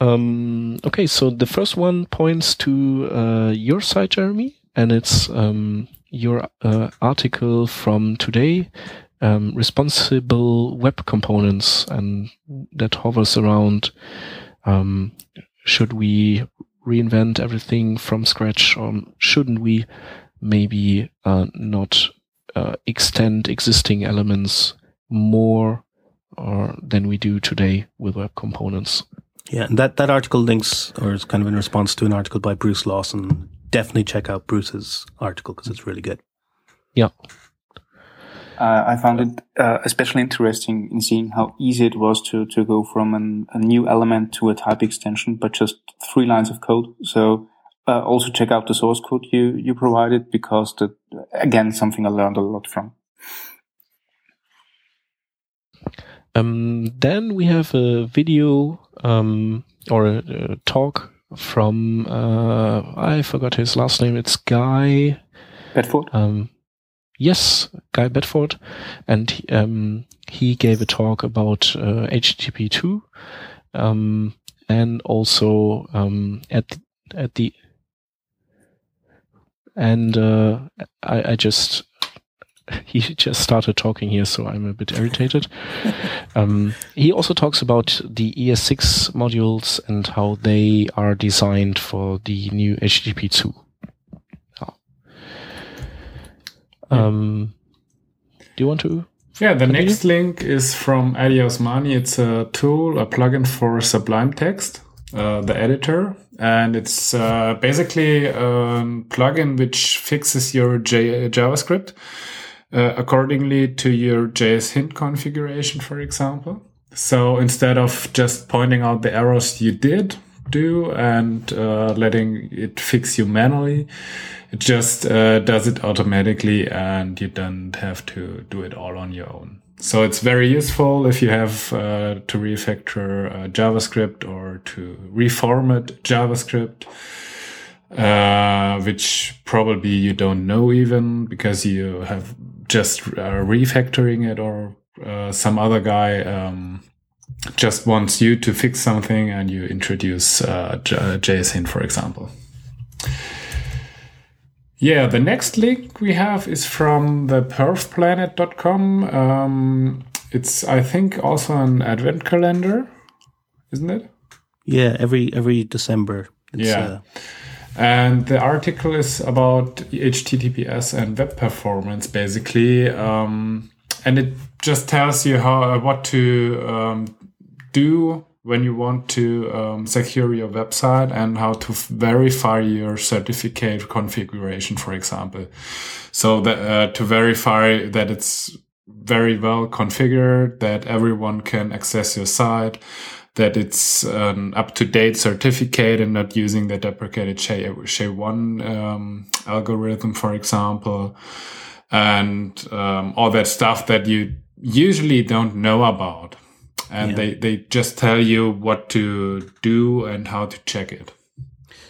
Um, okay, so the first one points to uh, your site, Jeremy, and it's um, your uh, article from today, um, responsible web components, and that hovers around um, should we reinvent everything from scratch, or shouldn't we maybe uh, not uh, extend existing elements more or than we do today with web components? Yeah, and that, that article links, or is kind of in response to an article by Bruce Lawson definitely check out Bruce's article because it's really good. Yeah. Uh, I found it uh, especially interesting in seeing how easy it was to, to go from an, a new element to a type extension, but just three lines of code. So uh, also check out the source code you, you provided because that, again, something I learned a lot from. Um, then we have a video um, or a, a, talk from uh, I forgot his last name. It's Guy Bedford. Um, Yes, Guy Bedford, and um, he gave a talk about uh, HTTP two, um, and also um, at at the and uh, I, I just [laughs] he just started talking here, so I'm a bit irritated. [laughs] um, he also talks about the ES6 modules and how they are designed for the new HTTP2. Um, do you want to? Yeah, the continue? next link is from Addy Osmani. It's a tool, a plugin for Sublime Text, uh, the editor. And it's uh, basically a plugin which fixes your J- JavaScript uh, accordingly to your JSHint configuration, for example. So instead of just pointing out the errors you did do and uh, letting it fix you manually, it just uh, does it automatically and you don't have to do it all on your own. So it's very useful if you have uh, to refactor uh, JavaScript or to reformat JavaScript uh, which probably you don't know even because you have just uh, refactoring it or uh, some other guy um, just wants you to fix something and you introduce uh, JSHint, for example. Yeah, the next link we have is from the perfplanet.com. Um, it's, I think, also an advent calendar, isn't it? Yeah, every every December. yeah. Uh, and the article is about HTTPS and web performance, basically. Um, and it just tells you how uh, what to um, do when you want to um, secure your website and how to verify your certificate configuration, for example. So that uh, to verify that it's very well configured, that everyone can access your site, that it's an up-to-date certificate and not using the deprecated SHA-1 um, algorithm, for example, and um, all that stuff that you usually don't know about. And yeah. they, they just tell you what to do and how to check it.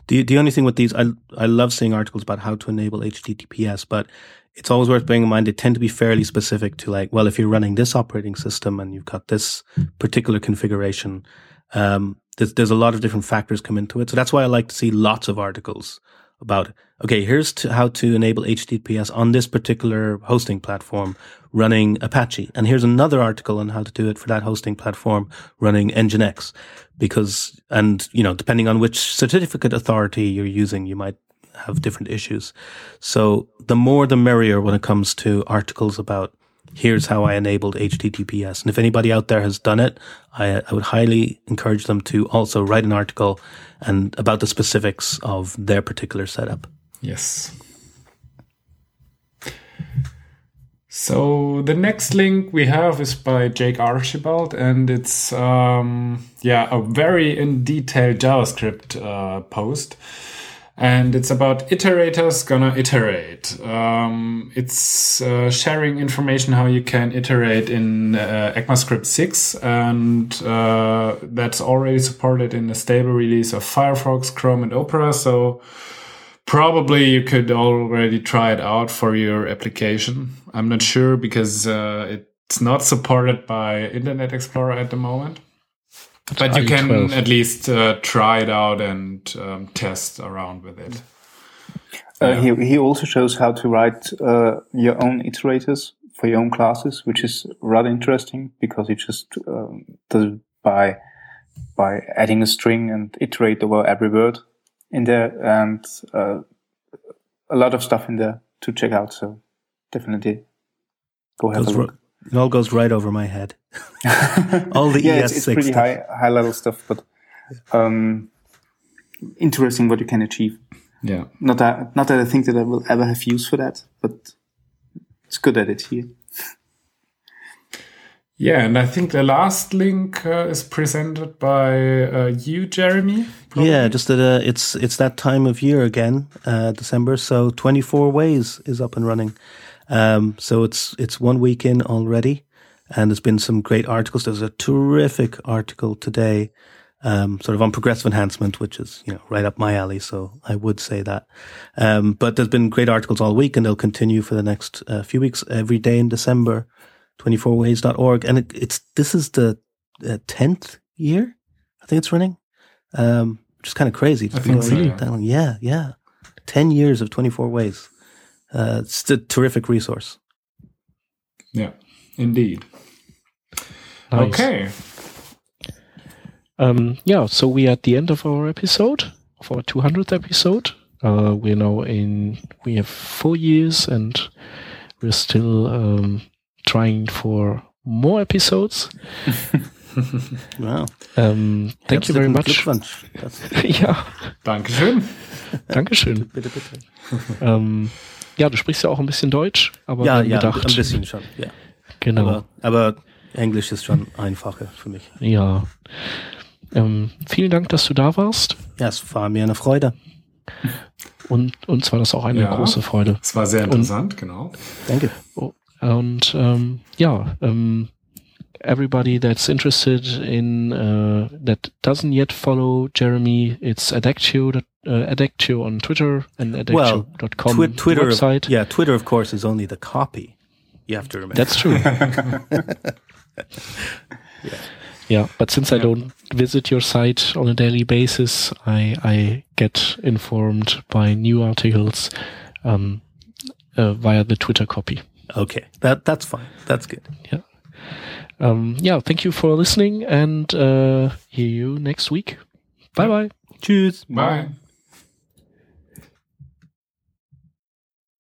The, the only thing with these, I, I love seeing articles about how to enable HTTPS, but it's always worth bearing in mind they tend to be fairly specific to like, well, if you're running this operating system and you've got this particular configuration, um, there's, there's a lot of different factors come into it. So that's why I like to see lots of articles about, okay, here's to how to enable HTTPS on this particular hosting platform running Apache. And here's another article on how to do it for that hosting platform running Nginx. Because, and, you know, depending on which certificate authority you're using, you might have different issues. So the more the merrier when it comes to articles about here's how I enabled HTTPS. And if anybody out there has done it, I, I would highly encourage them to also write an article and about the specifics of their particular setup. Yes. So the next link we have is by Jake Archibald, and it's um, yeah a very in detail JavaScript uh, post and it's about iterators gonna iterate. Um, it's uh, sharing information how you can iterate in uh, ECMAScript 6, and uh, that's already supported in a stable release of Firefox, Chrome, and Opera. So probably you could already try it out for your application. I'm not sure because uh, it's not supported by Internet Explorer at the moment but you can 12. at least uh, try it out and um, test around with it. Uh, yeah. he, he also shows how to write uh, your own iterators for your own classes, which is rather interesting because he just um, does it by by adding a string and iterate over every word in there, and uh, a lot of stuff in there to check out. So definitely go have Those a look. It all goes right over my head. [laughs] all the [laughs] yeah, ES6 it's, it's pretty stuff. high high level stuff, but um, interesting what you can achieve. Yeah. Not that not that I think that I will ever have use for that, but it's good at it here. Yeah, and I think the last link uh, is presented by uh, you, Jeremy. Probably. Yeah, just that uh, it's it's that time of year again, uh, December. So twenty four ways is up and running. Um, so it's it's one week in already, and there's been some great articles. There's a terrific article today um, sort of on progressive enhancement, which is you know right up my alley. So I would say that. Um, but there's been great articles all week, and they'll continue for the next uh, few weeks. Every day in December, 24ways.org, and it, it's this is the uh, tenth year, I think it's running, um, which is kind of crazy. I think so, yeah. that long. Yeah, yeah, ten years of 24 ways. Uh, it's a terrific resource. Yeah, indeed. Nice. Okay. Um, yeah, so we are at the end of our episode, of our 200th episode. Uh, we're now in, we have four years and we're still um, trying for more episodes. [laughs] Wow. Um, thank you very much. [laughs] Ja, Dankeschön. Dankeschön. bitte, bitte. ähm, [laughs] ja, du sprichst ja auch ein bisschen Deutsch, aber Ja, ja, gedacht, ein bisschen schon. Ja. genau. Aber, aber Englisch ist schon einfacher für mich. Ja. Ähm, vielen Dank, dass du da warst. Ja, es war mir eine Freude. Und uns war das auch eine Ja. große Freude. Es war sehr interessant, genau. Danke. Und ähm, ja, ähm, everybody that's interested in uh, that doesn't yet follow Jeremy, it's Adactio, uh, Adactio on Twitter and Well, adactio.com Twi- Twitter, website. yeah, Twitter, of course, is only the copy. You have to remember. That's true. [laughs] yeah. but since I don't visit your site on a daily basis, I I get informed by new articles um, uh, via the Twitter copy. Okay. That that's fine. That's good. Yeah. Um, yeah, thank you for listening, and uh, hear you next week. Bye bye. Tschüss. Bye.